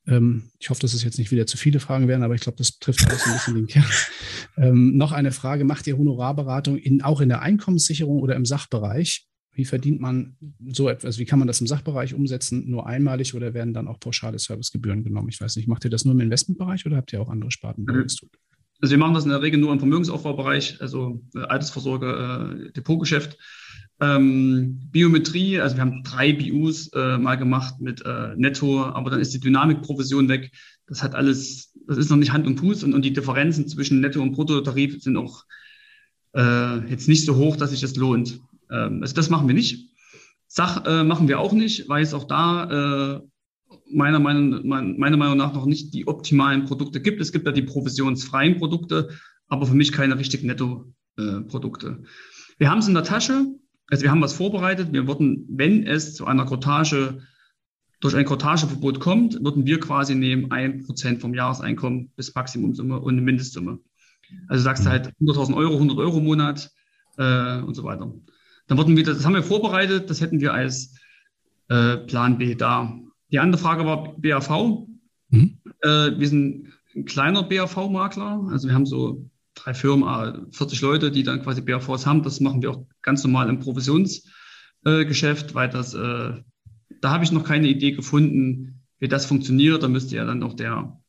Ähm, ich hoffe, dass es jetzt nicht wieder zu viele Fragen werden, aber ich glaube, das trifft alles ein bisschen den Kern. Ähm, noch eine Frage, macht ihr Honorarberatung in, auch in der Einkommenssicherung oder im Sachbereich? Wie verdient man so etwas? Wie kann man das im Sachbereich umsetzen? Nur einmalig oder werden dann auch pauschale Servicegebühren genommen? Ich weiß nicht, macht ihr das nur im Investmentbereich oder habt ihr auch andere Sparten, wo ihr das tut? Also wir machen das in der Regel nur im Vermögensaufbaubereich, also äh, Altersvorsorge, äh, Depotgeschäft. Ähm, Biometrie, also wir haben drei BUs äh, mal gemacht mit äh, Netto, aber dann ist die Dynamikprovision weg. Das hat alles, das ist noch nicht Hand und Fuß und, und die Differenzen zwischen Netto- und Bruttotarif sind auch äh, jetzt nicht so hoch, dass sich das lohnt. Ähm, also das machen wir nicht. Sach äh, machen wir auch nicht, weil es auch da äh, meiner Meinung, meiner Meinung nach noch nicht die optimalen Produkte gibt. Es gibt ja die provisionsfreien Produkte, aber für mich keine richtig Netto-Produkte. Äh, wir haben es in der Tasche, also wir haben was vorbereitet. Wir würden, wenn es zu einer Kortage durch ein Kortageverbot kommt, würden wir quasi nehmen ein Prozent vom Jahreseinkommen bis Maximumsumme und eine Mindestsumme. Also sagst du halt 100.000 Euro, 100 Euro im Monat äh, und so weiter. Dann würden wir, das haben wir vorbereitet, das hätten wir als äh, Plan B da. Die andere Frage war BAV. Mhm. Äh, wir sind ein kleiner BAV-Makler. Also wir haben so drei Firmen, 40 Leute, die dann quasi BAVs haben. Das machen wir auch ganz normal im Provisionsgeschäft, äh, weil das, äh, da habe ich noch keine Idee gefunden, wie das funktioniert. Da müsste ja dann auch der,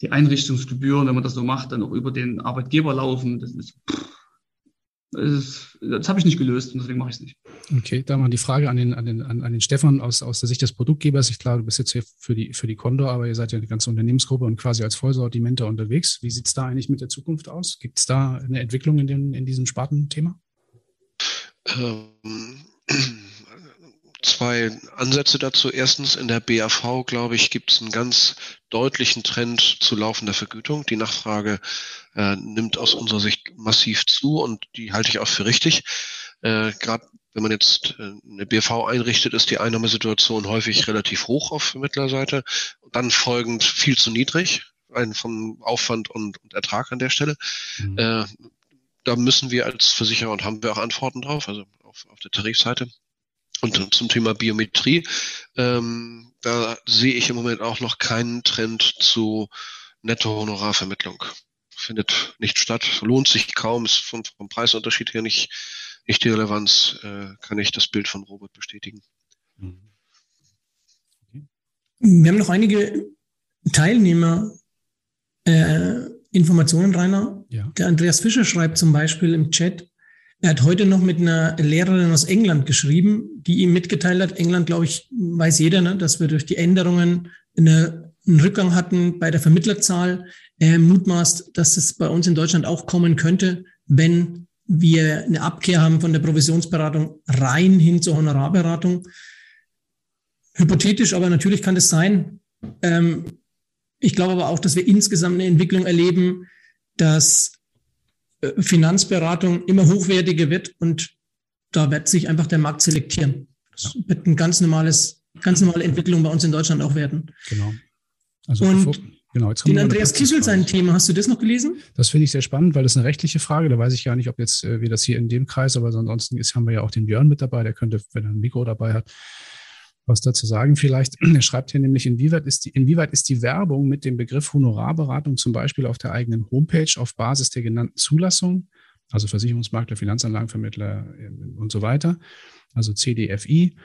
die Einrichtungsgebühren, wenn man das so macht, dann auch über den Arbeitgeber laufen. Das ist, pff, das, das habe ich nicht gelöst und deswegen mache ich es nicht. Okay, da mal die Frage an den, an den, an, den Stefan aus, aus der Sicht des Produktgebers. Ich glaube, du bist jetzt hier für die, für die Condor, aber ihr seid ja eine ganze Unternehmensgruppe und quasi als Vollsortimenter unterwegs. Wie sieht es da eigentlich mit der Zukunft aus? Gibt es da eine Entwicklung in, den, in diesem Spartenthema? Ähm, zwei Ansätze dazu. Erstens, in der BAV, glaube ich, gibt es einen ganz deutlichen Trend zu laufender Vergütung. Die Nachfrage äh, nimmt aus unserer Sicht massiv zu und die halte ich auch für richtig. Äh, Gerade wenn man jetzt äh, eine BV einrichtet, ist die Einnahmesituation häufig relativ hoch auf Vermittlerseite, dann folgend viel zu niedrig, ein vom Aufwand und, und Ertrag an der Stelle. Mhm. Äh, da müssen wir als Versicherer und haben wir auch Antworten drauf, also auf, auf der Tarifseite. Und zum Thema Biometrie, ähm, da sehe ich im Moment auch noch keinen Trend zu Netto-Honorarvermittlung. Findet nicht statt, lohnt sich kaum, ist vom, vom Preisunterschied her nicht, nicht die Relevanz, äh, kann ich das Bild von Robert bestätigen. Wir haben noch einige Teilnehmer äh, Informationen, Rainer. Ja. Der Andreas Fischer schreibt zum Beispiel im Chat, er hat heute noch mit einer Lehrerin aus England geschrieben, die ihm mitgeteilt hat, England, glaube ich, weiß jeder, ne, dass wir durch die Änderungen eine, einen Rückgang hatten bei der Vermittlerzahl. Er mutmaßt, dass es bei uns in Deutschland auch kommen könnte, wenn wir eine Abkehr haben von der Provisionsberatung rein hin zur Honorarberatung. Hypothetisch, aber natürlich kann das sein. Ähm, ich glaube aber auch, dass wir insgesamt eine Entwicklung erleben, dass äh, Finanzberatung immer hochwertiger wird und da wird sich einfach der Markt selektieren. Das wird ein ganz normales, ganz normale Entwicklung bei uns in Deutschland auch werden. Genau. Also und genau, jetzt den Andreas Kissel sein Thema, hast du das noch gelesen? Das finde ich sehr spannend, weil das eine rechtliche Frage, da weiß ich gar nicht, ob jetzt äh, wir das hier in dem Kreis, aber ansonsten ist, haben wir ja auch den Björn mit dabei, der könnte, wenn er ein Mikro dabei hat, was dazu sagen vielleicht. Er schreibt hier nämlich, inwieweit ist, die, inwieweit ist die Werbung mit dem Begriff Honorarberatung zum Beispiel auf der eigenen Homepage auf Basis der genannten Zulassung, also Versicherungsmakler, Finanzanlagenvermittler ähm, und so weiter, also CDFI,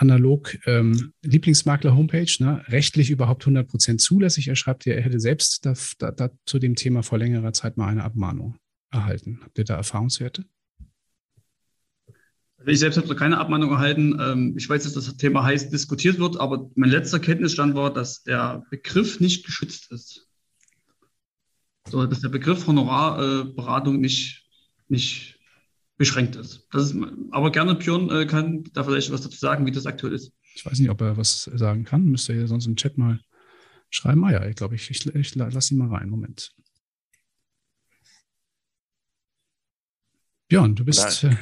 analog ähm, Lieblingsmakler-Homepage, ne, rechtlich überhaupt 100 Prozent zulässig. Er schreibt er hätte selbst da, da, da zu dem Thema vor längerer Zeit mal eine Abmahnung erhalten. Habt ihr da Erfahrungswerte? Ich selbst habe keine Abmahnung erhalten. Ähm, ich weiß, dass das Thema heiß diskutiert wird, aber mein letzter Kenntnisstand war, dass der Begriff nicht geschützt ist. So, dass der Begriff Honorarberatung nicht, nicht beschränkt ist. ist. Aber gerne Björn äh, kann da vielleicht was dazu sagen, wie das aktuell ist. Ich weiß nicht, ob er was sagen kann. Müsste er sonst im Chat mal schreiben. Ah ja, ich glaube, ich, ich, ich lasse ihn mal rein. Moment. Björn, du bist. Äh,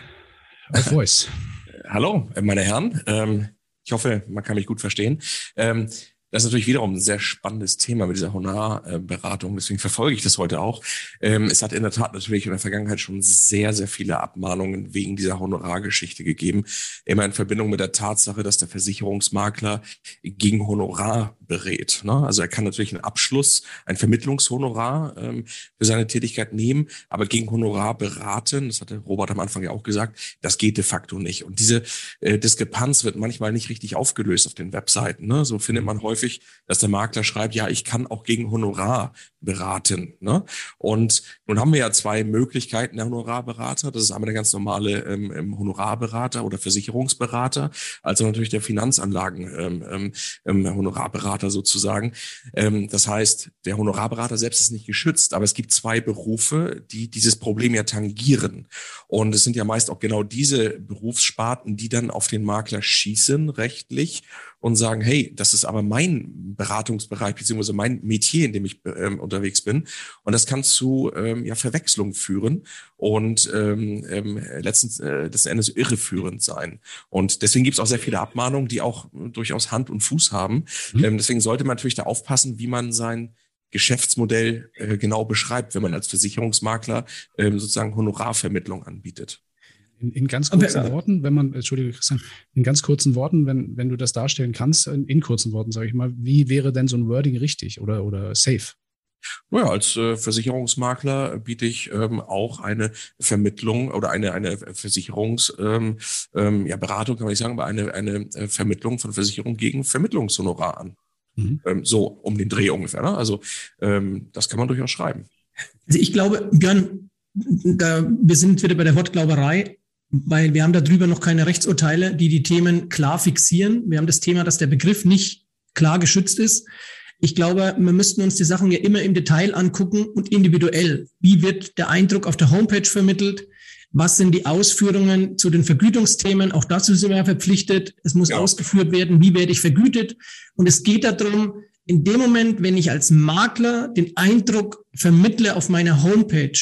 auf Voice. Hallo, meine Herren. Ähm, ich hoffe, man kann mich gut verstehen. Ähm, das ist natürlich wiederum ein sehr spannendes Thema mit dieser Honorarberatung. Deswegen verfolge ich das heute auch. Ähm, es hat in der Tat natürlich in der Vergangenheit schon sehr, sehr viele Abmahnungen wegen dieser Honorargeschichte gegeben. Immer in Verbindung mit der Tatsache, dass der Versicherungsmakler gegen Honorar berät. Ne? Also er kann natürlich einen Abschluss, ein Vermittlungshonorar ähm, für seine Tätigkeit nehmen, aber gegen Honorar beraten, das hatte Robert am Anfang ja auch gesagt, das geht de facto nicht. Und diese äh, Diskrepanz wird manchmal nicht richtig aufgelöst auf den Webseiten. Ne? So findet man häufig dass der Makler schreibt, ja, ich kann auch gegen Honorar beraten. Ne? Und nun haben wir ja zwei Möglichkeiten der Honorarberater. Das ist einmal der ganz normale ähm, ähm Honorarberater oder Versicherungsberater, also natürlich der Finanzanlagen ähm, ähm, ähm, Honorarberater sozusagen. Ähm, das heißt, der Honorarberater selbst ist nicht geschützt, aber es gibt zwei Berufe, die dieses Problem ja tangieren. Und es sind ja meist auch genau diese Berufssparten, die dann auf den Makler schießen, rechtlich, und sagen, hey, das ist aber mein Beratungsbereich, beziehungsweise mein Metier, in dem ich ähm, unterwegs bin. Und das kann zu ähm, ja, Verwechslung führen und ähm, ähm, letztens, äh, letzten Endes irreführend sein. Und deswegen gibt es auch sehr viele Abmahnungen, die auch durchaus Hand und Fuß haben. Mhm. Ähm, deswegen sollte man natürlich da aufpassen, wie man sein Geschäftsmodell äh, genau beschreibt, wenn man als Versicherungsmakler ähm, sozusagen Honorarvermittlung anbietet. In, in ganz kurzen Aber, Worten, wenn man, Entschuldige Christian, in ganz kurzen Worten, wenn, wenn du das darstellen kannst, in, in kurzen Worten, sage ich mal, wie wäre denn so ein Wording richtig oder, oder safe? Naja, als äh, Versicherungsmakler biete ich ähm, auch eine Vermittlung oder eine, eine Versicherungs, ähm, ähm, ja, Beratung kann man nicht sagen, aber eine, eine äh, Vermittlung von Versicherung gegen Vermittlungshonorar an. Mhm. Ähm, so um den Dreh ungefähr. Ne? Also ähm, das kann man durchaus schreiben. Also ich glaube, Björn, da, wir sind wieder bei der Wortglauberei weil wir haben darüber noch keine Rechtsurteile, die die Themen klar fixieren. Wir haben das Thema, dass der Begriff nicht klar geschützt ist. Ich glaube, wir müssten uns die Sachen ja immer im Detail angucken und individuell. Wie wird der Eindruck auf der Homepage vermittelt? Was sind die Ausführungen zu den Vergütungsthemen? Auch dazu sind wir ja verpflichtet. Es muss ja. ausgeführt werden, wie werde ich vergütet? Und es geht darum, in dem Moment, wenn ich als Makler den Eindruck vermittle auf meiner Homepage,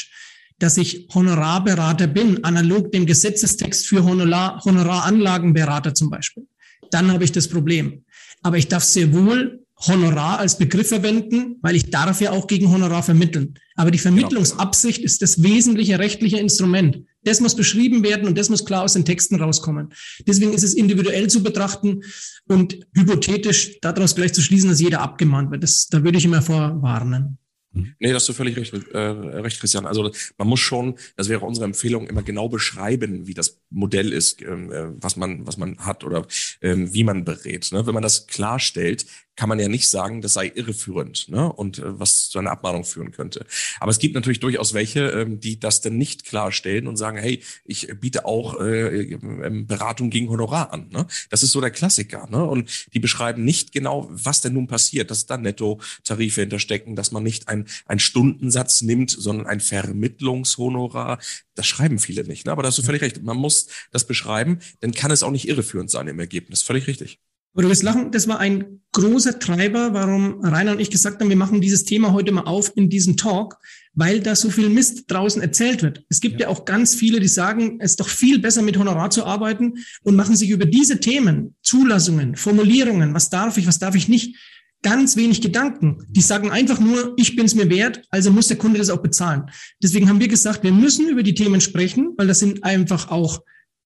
dass ich Honorarberater bin, analog dem Gesetzestext für Honorar, Honoraranlagenberater zum Beispiel, dann habe ich das Problem. Aber ich darf sehr wohl Honorar als Begriff verwenden, weil ich darf ja auch gegen Honorar vermitteln. Aber die Vermittlungsabsicht ist das wesentliche rechtliche Instrument. Das muss beschrieben werden und das muss klar aus den Texten rauskommen. Deswegen ist es individuell zu betrachten und hypothetisch daraus gleich zu schließen, dass jeder abgemahnt wird. Das, da würde ich immer vorwarnen. Mhm. Nee, das hast du völlig recht, äh, recht, Christian. Also man muss schon, das wäre unsere Empfehlung, immer genau beschreiben, wie das Modell ist, ähm, äh, was man, was man hat oder ähm, wie man berät. Ne? Wenn man das klarstellt, kann man ja nicht sagen, das sei irreführend ne? und äh, was zu einer Abmahnung führen könnte. Aber es gibt natürlich durchaus welche, ähm, die das dann nicht klarstellen und sagen, hey, ich biete auch äh, ähm, Beratung gegen Honorar an. Ne? Das ist so der Klassiker. Ne? Und die beschreiben nicht genau, was denn nun passiert, dass da Netto-Tarife hinterstecken, dass man nicht ein, ein Stundensatz nimmt, sondern ein Vermittlungshonorar. Das schreiben viele nicht. Ne? Aber da hast du völlig recht. Man muss das beschreiben, dann kann es auch nicht irreführend sein im Ergebnis. Völlig richtig. Aber du wirst lachen, das war ein großer Treiber, warum Rainer und ich gesagt haben, wir machen dieses Thema heute mal auf in diesem Talk, weil da so viel Mist draußen erzählt wird. Es gibt ja. ja auch ganz viele, die sagen, es ist doch viel besser mit Honorar zu arbeiten und machen sich über diese Themen, Zulassungen, Formulierungen, was darf ich, was darf ich nicht, ganz wenig Gedanken. Die sagen einfach nur, ich bin es mir wert, also muss der Kunde das auch bezahlen. Deswegen haben wir gesagt, wir müssen über die Themen sprechen, weil das sind einfach auch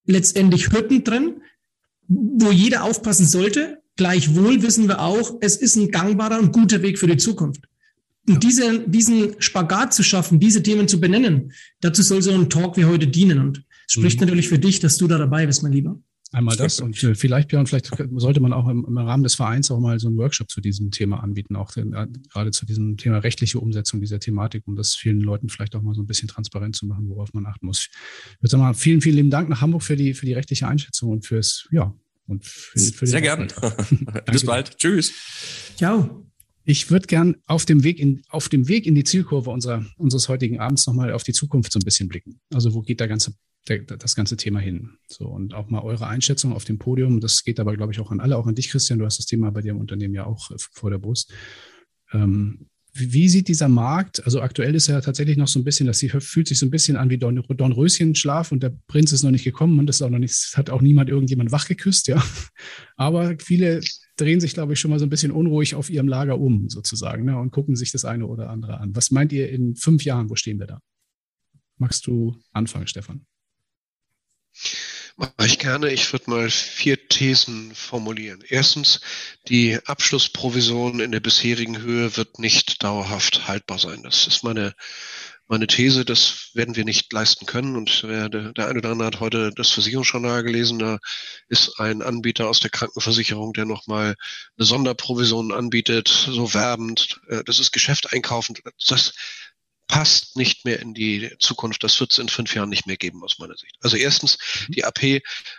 letztendlich Hürden drin, wo jeder aufpassen sollte. Gleichwohl wissen wir auch, es ist ein gangbarer und guter Weg für die Zukunft. Und diese, diesen Spagat zu schaffen, diese Themen zu benennen, dazu soll so ein Talk wie heute dienen. Und es spricht mhm. natürlich für dich, dass du da dabei bist, mein Lieber. Einmal das und äh, vielleicht, Björn, vielleicht sollte man auch im, im, Rahmen des Vereins auch mal so einen Workshop zu diesem Thema anbieten, auch den, äh, gerade zu diesem Thema rechtliche Umsetzung dieser Thematik, um das vielen Leuten vielleicht auch mal so ein bisschen transparent zu machen, worauf man achten muss. Ich würde sagen, vielen, vielen lieben Dank nach Hamburg für die, für die rechtliche Einschätzung und fürs, ja, und für, für Sehr gern. Bis bald. Tschüss. Ciao. Ich würde gern auf dem Weg in, auf dem Weg in die Zielkurve unserer, unseres heutigen Abends nochmal auf die Zukunft so ein bisschen blicken. Also wo geht der ganze der, das ganze Thema hin. So und auch mal eure Einschätzung auf dem Podium. Das geht aber, glaube ich, auch an alle, auch an dich, Christian. Du hast das Thema bei dir im Unternehmen ja auch äh, vor der Brust. Ähm, wie sieht dieser Markt, also aktuell ist er tatsächlich noch so ein bisschen, das fühlt sich so ein bisschen an wie Don, Dornröschenschlaf und der Prinz ist noch nicht gekommen und das auch noch nicht, hat auch niemand irgendjemand wachgeküsst, ja. Aber viele drehen sich, glaube ich, schon mal so ein bisschen unruhig auf ihrem Lager um, sozusagen, ne, und gucken sich das eine oder andere an. Was meint ihr in fünf Jahren, wo stehen wir da? Magst du anfangen, Stefan? Mache ich gerne. Ich würde mal vier Thesen formulieren. Erstens, die Abschlussprovision in der bisherigen Höhe wird nicht dauerhaft haltbar sein. Das ist meine, meine These. Das werden wir nicht leisten können. Und der, der eine oder andere hat heute das Versicherungsjournal gelesen. Da ist ein Anbieter aus der Krankenversicherung, der nochmal eine Sonderprovision anbietet, so werbend. Äh, das ist Geschäft einkaufen. Das passt nicht mehr in die Zukunft. Das wird es in fünf Jahren nicht mehr geben, aus meiner Sicht. Also erstens, mhm. die AP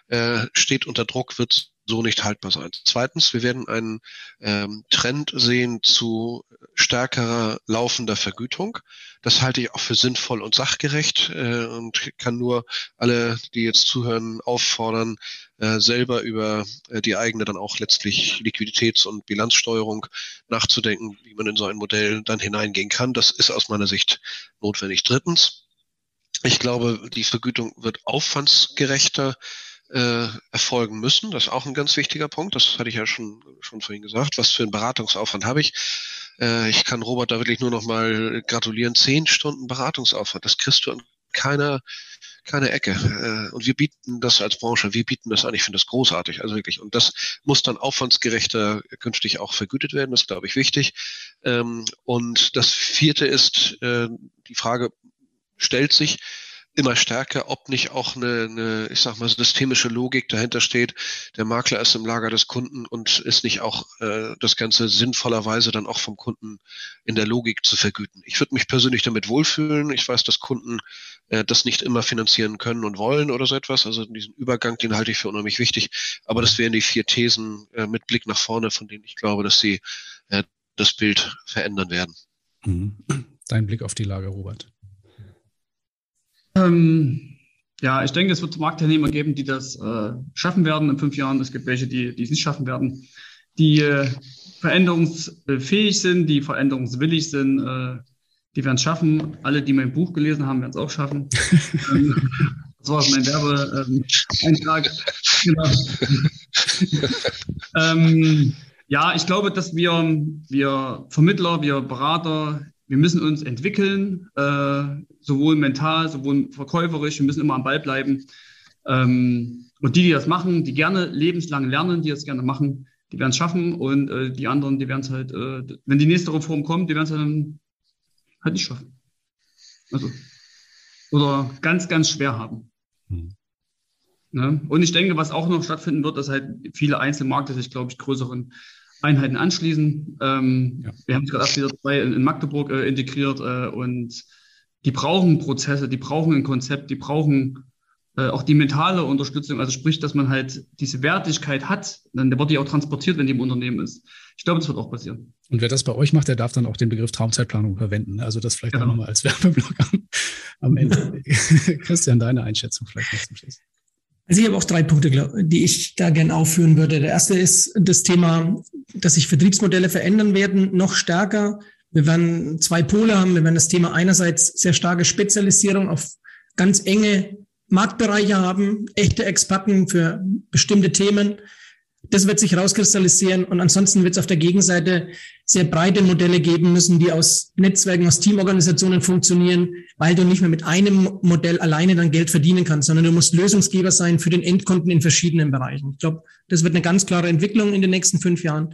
äh, steht unter Druck, wird so nicht haltbar sein. Zweitens, wir werden einen ähm, Trend sehen zu stärkerer laufender Vergütung. Das halte ich auch für sinnvoll und sachgerecht äh, und kann nur alle, die jetzt zuhören, auffordern, äh, selber über äh, die eigene dann auch letztlich Liquiditäts- und Bilanzsteuerung nachzudenken, wie man in so ein Modell dann hineingehen kann. Das ist aus meiner Sicht notwendig. Drittens, ich glaube, die Vergütung wird aufwandsgerechter äh, erfolgen müssen. Das ist auch ein ganz wichtiger Punkt. Das hatte ich ja schon, schon vorhin gesagt. Was für einen Beratungsaufwand habe ich? Äh, ich kann Robert da wirklich nur noch mal gratulieren. Zehn Stunden Beratungsaufwand. Das kriegst du an keiner, keine Ecke. Äh, und wir bieten das als Branche, wir bieten das an. Ich finde das großartig, also wirklich. Und das muss dann aufwandsgerechter künftig auch vergütet werden. Das glaube ich, wichtig. Ähm, und das vierte ist, äh, die Frage stellt sich, immer stärker, ob nicht auch eine, eine, ich sag mal, systemische Logik dahinter steht. Der Makler ist im Lager des Kunden und ist nicht auch äh, das Ganze sinnvollerweise dann auch vom Kunden in der Logik zu vergüten. Ich würde mich persönlich damit wohlfühlen. Ich weiß, dass Kunden äh, das nicht immer finanzieren können und wollen oder so etwas. Also diesen Übergang, den halte ich für unheimlich wichtig. Aber das wären die vier Thesen äh, mit Blick nach vorne, von denen ich glaube, dass sie äh, das Bild verändern werden. Mhm. Dein Blick auf die Lage, Robert. Ähm, Ja, ich denke, es wird Marktteilnehmer geben, die das äh, schaffen werden in fünf Jahren. Es gibt welche, die, die es nicht schaffen werden, die äh, veränderungsfähig sind, die veränderungswillig sind. Äh, die werden es schaffen. Alle, die mein Buch gelesen haben, werden es auch schaffen. Ähm, das war mein Werbeeintrag. genau. ähm, ja, ich glaube, dass wir, wir Vermittler, wir Berater, wir müssen uns entwickeln, äh, sowohl mental, sowohl verkäuferisch. Wir müssen immer am Ball bleiben. Ähm, und die, die das machen, die gerne lebenslang lernen, die das gerne machen, die werden es schaffen. Und äh, die anderen, die werden es halt, äh, wenn die nächste Reform kommt, die werden es dann halt nicht schaffen. Also, oder ganz, ganz schwer haben. Hm. Ne? Und ich denke, was auch noch stattfinden wird, dass halt viele Einzelmärkte sich, glaube ich, größeren Einheiten anschließen. Ähm, ja. Wir haben gerade auch wieder zwei in, in Magdeburg äh, integriert äh, und die brauchen Prozesse, die brauchen ein Konzept, die brauchen äh, auch die mentale Unterstützung, also sprich, dass man halt diese Wertigkeit hat, dann wird die auch transportiert, wenn die im Unternehmen ist. Ich glaube, das wird auch passieren. Und wer das bei euch macht, der darf dann auch den Begriff Traumzeitplanung verwenden. Also das vielleicht genau. auch nochmal als Werbeblock am, am Ende. Christian, deine Einschätzung vielleicht noch zum Schluss. Also ich habe auch drei Punkte, die ich da gerne aufführen würde. Der erste ist das Thema, dass sich Vertriebsmodelle verändern werden, noch stärker. Wir werden zwei Pole haben. Wir werden das Thema einerseits sehr starke Spezialisierung auf ganz enge Marktbereiche haben, echte Experten für bestimmte Themen. Das wird sich rauskristallisieren und ansonsten wird es auf der Gegenseite sehr breite Modelle geben müssen, die aus Netzwerken, aus Teamorganisationen funktionieren, weil du nicht mehr mit einem Modell alleine dann Geld verdienen kannst, sondern du musst Lösungsgeber sein für den Endkunden in verschiedenen Bereichen. Ich glaube, das wird eine ganz klare Entwicklung in den nächsten fünf Jahren.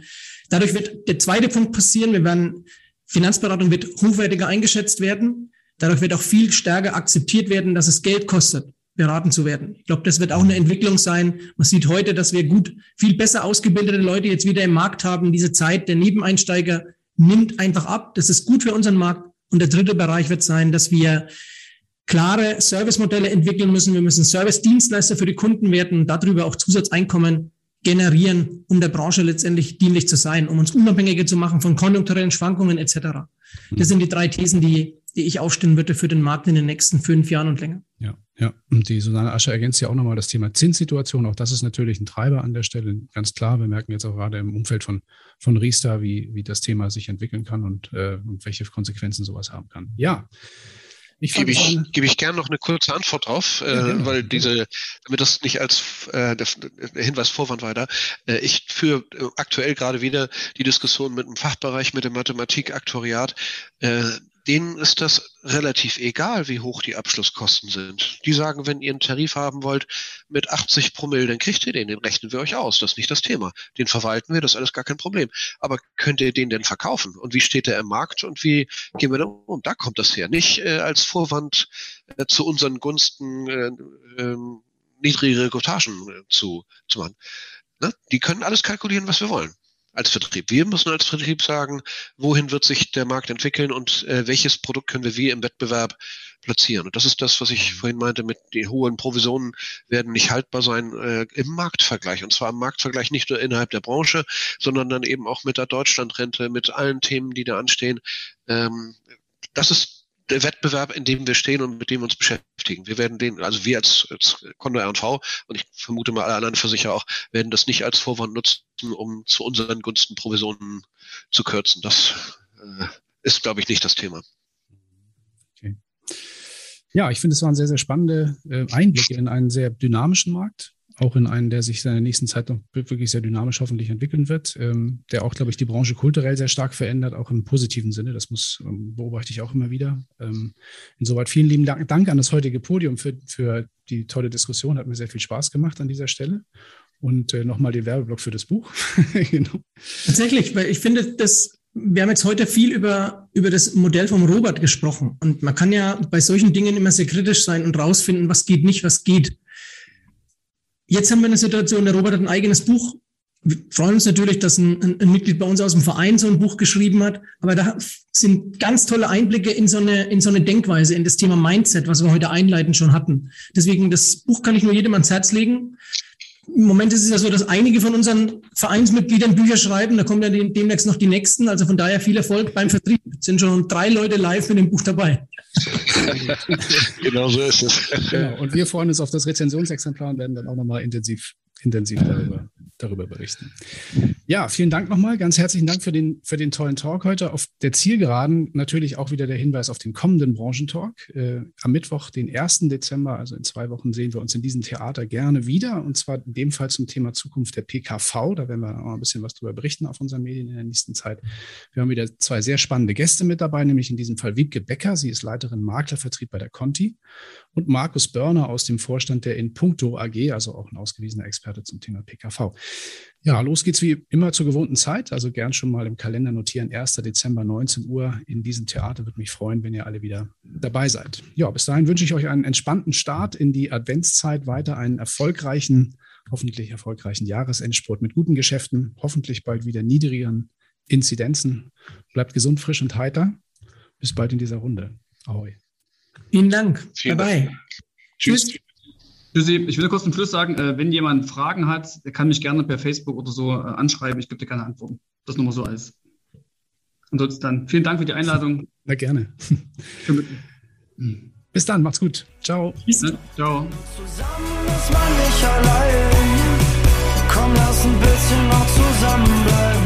Dadurch wird der zweite Punkt passieren. Wir werden, Finanzberatung wird hochwertiger eingeschätzt werden. Dadurch wird auch viel stärker akzeptiert werden, dass es Geld kostet beraten zu werden. Ich glaube, das wird auch eine Entwicklung sein. Man sieht heute, dass wir gut, viel besser ausgebildete Leute jetzt wieder im Markt haben. Diese Zeit der Nebeneinsteiger nimmt einfach ab. Das ist gut für unseren Markt. Und der dritte Bereich wird sein, dass wir klare Servicemodelle entwickeln müssen. Wir müssen Service-Dienstleister für die Kunden werden und darüber auch Zusatzeinkommen generieren, um der Branche letztendlich dienlich zu sein, um uns unabhängiger zu machen von konjunkturellen Schwankungen etc. Das sind die drei Thesen, die die ich aufstellen würde für den Markt in den nächsten fünf Jahren und länger. Ja, ja. Und die Susanne Ascher ergänzt ja auch nochmal das Thema Zinssituation. Auch das ist natürlich ein Treiber an der Stelle. Ganz klar, wir merken jetzt auch gerade im Umfeld von, von Riester, wie, wie das Thema sich entwickeln kann und, äh, und welche Konsequenzen sowas haben kann. Ja. Ich gebe ich, gebe ich gern noch eine kurze Antwort drauf, äh, ja, weil diese, damit das nicht als äh, der, der Hinweis Vorwand weiter. Äh, ich führe aktuell gerade wieder die Diskussion mit dem Fachbereich, mit dem Mathematik-Aktoriat. Äh, denen ist das relativ egal, wie hoch die Abschlusskosten sind. Die sagen, wenn ihr einen Tarif haben wollt mit 80 Promille, dann kriegt ihr den, den rechnen wir euch aus. Das ist nicht das Thema. Den verwalten wir, das ist alles gar kein Problem. Aber könnt ihr den denn verkaufen? Und wie steht der im Markt und wie gehen wir da um? Da kommt das her. Nicht äh, als Vorwand äh, zu unseren Gunsten äh, äh, niedrigere Quotagen äh, zu, zu machen. Ne? Die können alles kalkulieren, was wir wollen als Vertrieb. Wir müssen als Vertrieb sagen, wohin wird sich der Markt entwickeln und äh, welches Produkt können wir wie im Wettbewerb platzieren. Und das ist das, was ich vorhin meinte, mit den hohen Provisionen werden nicht haltbar sein äh, im Marktvergleich. Und zwar im Marktvergleich nicht nur innerhalb der Branche, sondern dann eben auch mit der Deutschlandrente, mit allen Themen, die da anstehen. Ähm, das ist der Wettbewerb, in dem wir stehen und mit dem wir uns beschäftigen. Wir werden den, also wir als, als Condor R&V und ich vermute mal alle anderen Versicherer auch, werden das nicht als Vorwand nutzen, um zu unseren Gunsten Provisionen zu kürzen. Das äh, ist, glaube ich, nicht das Thema. Okay. Ja, ich finde, es waren sehr, sehr spannende äh, Einblicke in einen sehr dynamischen Markt auch in einen, der sich in der nächsten Zeit noch wirklich sehr dynamisch hoffentlich entwickeln wird, ähm, der auch, glaube ich, die Branche kulturell sehr stark verändert, auch im positiven Sinne. Das muss, ähm, beobachte ich auch immer wieder. Ähm, insoweit vielen lieben Dank, Dank an das heutige Podium für, für die tolle Diskussion. Hat mir sehr viel Spaß gemacht an dieser Stelle. Und äh, nochmal den Werbeblock für das Buch. genau. Tatsächlich, weil ich finde, dass wir haben jetzt heute viel über, über das Modell vom Robert gesprochen. Und man kann ja bei solchen Dingen immer sehr kritisch sein und rausfinden, was geht nicht, was geht. Jetzt haben wir eine Situation, der Robert hat ein eigenes Buch. Wir freuen uns natürlich, dass ein, ein, ein, Mitglied bei uns aus dem Verein so ein Buch geschrieben hat. Aber da sind ganz tolle Einblicke in so eine, in so eine Denkweise, in das Thema Mindset, was wir heute einleitend schon hatten. Deswegen, das Buch kann ich nur jedem ans Herz legen. Im Moment ist es ja so, dass einige von unseren Vereinsmitgliedern Bücher schreiben. Da kommen ja demnächst noch die nächsten. Also von daher viel Erfolg beim Vertrieb. Es sind schon drei Leute live mit dem Buch dabei. genau so ist es. Genau. Und wir freuen uns auf das Rezensionsexemplar und werden dann auch nochmal intensiv, intensiv darüber darüber berichten. Ja, vielen Dank nochmal. Ganz herzlichen Dank für den, für den tollen Talk heute. Auf der Zielgeraden natürlich auch wieder der Hinweis auf den kommenden Branchentalk. Äh, am Mittwoch, den 1. Dezember, also in zwei Wochen, sehen wir uns in diesem Theater gerne wieder. Und zwar in dem Fall zum Thema Zukunft der PKV. Da werden wir auch ein bisschen was darüber berichten auf unseren Medien in der nächsten Zeit. Wir haben wieder zwei sehr spannende Gäste mit dabei, nämlich in diesem Fall Wiebke Becker. Sie ist Leiterin Maklervertrieb bei der Conti. Und Markus Börner aus dem Vorstand der Inpuncto AG, also auch ein ausgewiesener Experte zum Thema PKV. Ja, los geht's wie immer zur gewohnten Zeit. Also gern schon mal im Kalender notieren. 1. Dezember, 19 Uhr in diesem Theater. Würde mich freuen, wenn ihr alle wieder dabei seid. Ja, bis dahin wünsche ich euch einen entspannten Start in die Adventszeit, weiter einen erfolgreichen, hoffentlich erfolgreichen Jahresendsport mit guten Geschäften, hoffentlich bald wieder niedrigeren Inzidenzen. Bleibt gesund, frisch und heiter. Bis bald in dieser Runde. Ahoi. Vielen Dank. Vielen Bye-bye. Tschüss. Tschüssi. Ich will kurz zum Schluss sagen, äh, wenn jemand Fragen hat, der kann mich gerne per Facebook oder so äh, anschreiben. Ich gebe dir keine Antworten. Das nur mal so alles. Ansonsten dann vielen Dank für die Einladung. Na gerne. Bis dann, macht's gut. Ciao. Tschüss. Ja, ciao. Zusammen ist man nicht allein. Komm, lass ein bisschen noch zusammenbleiben.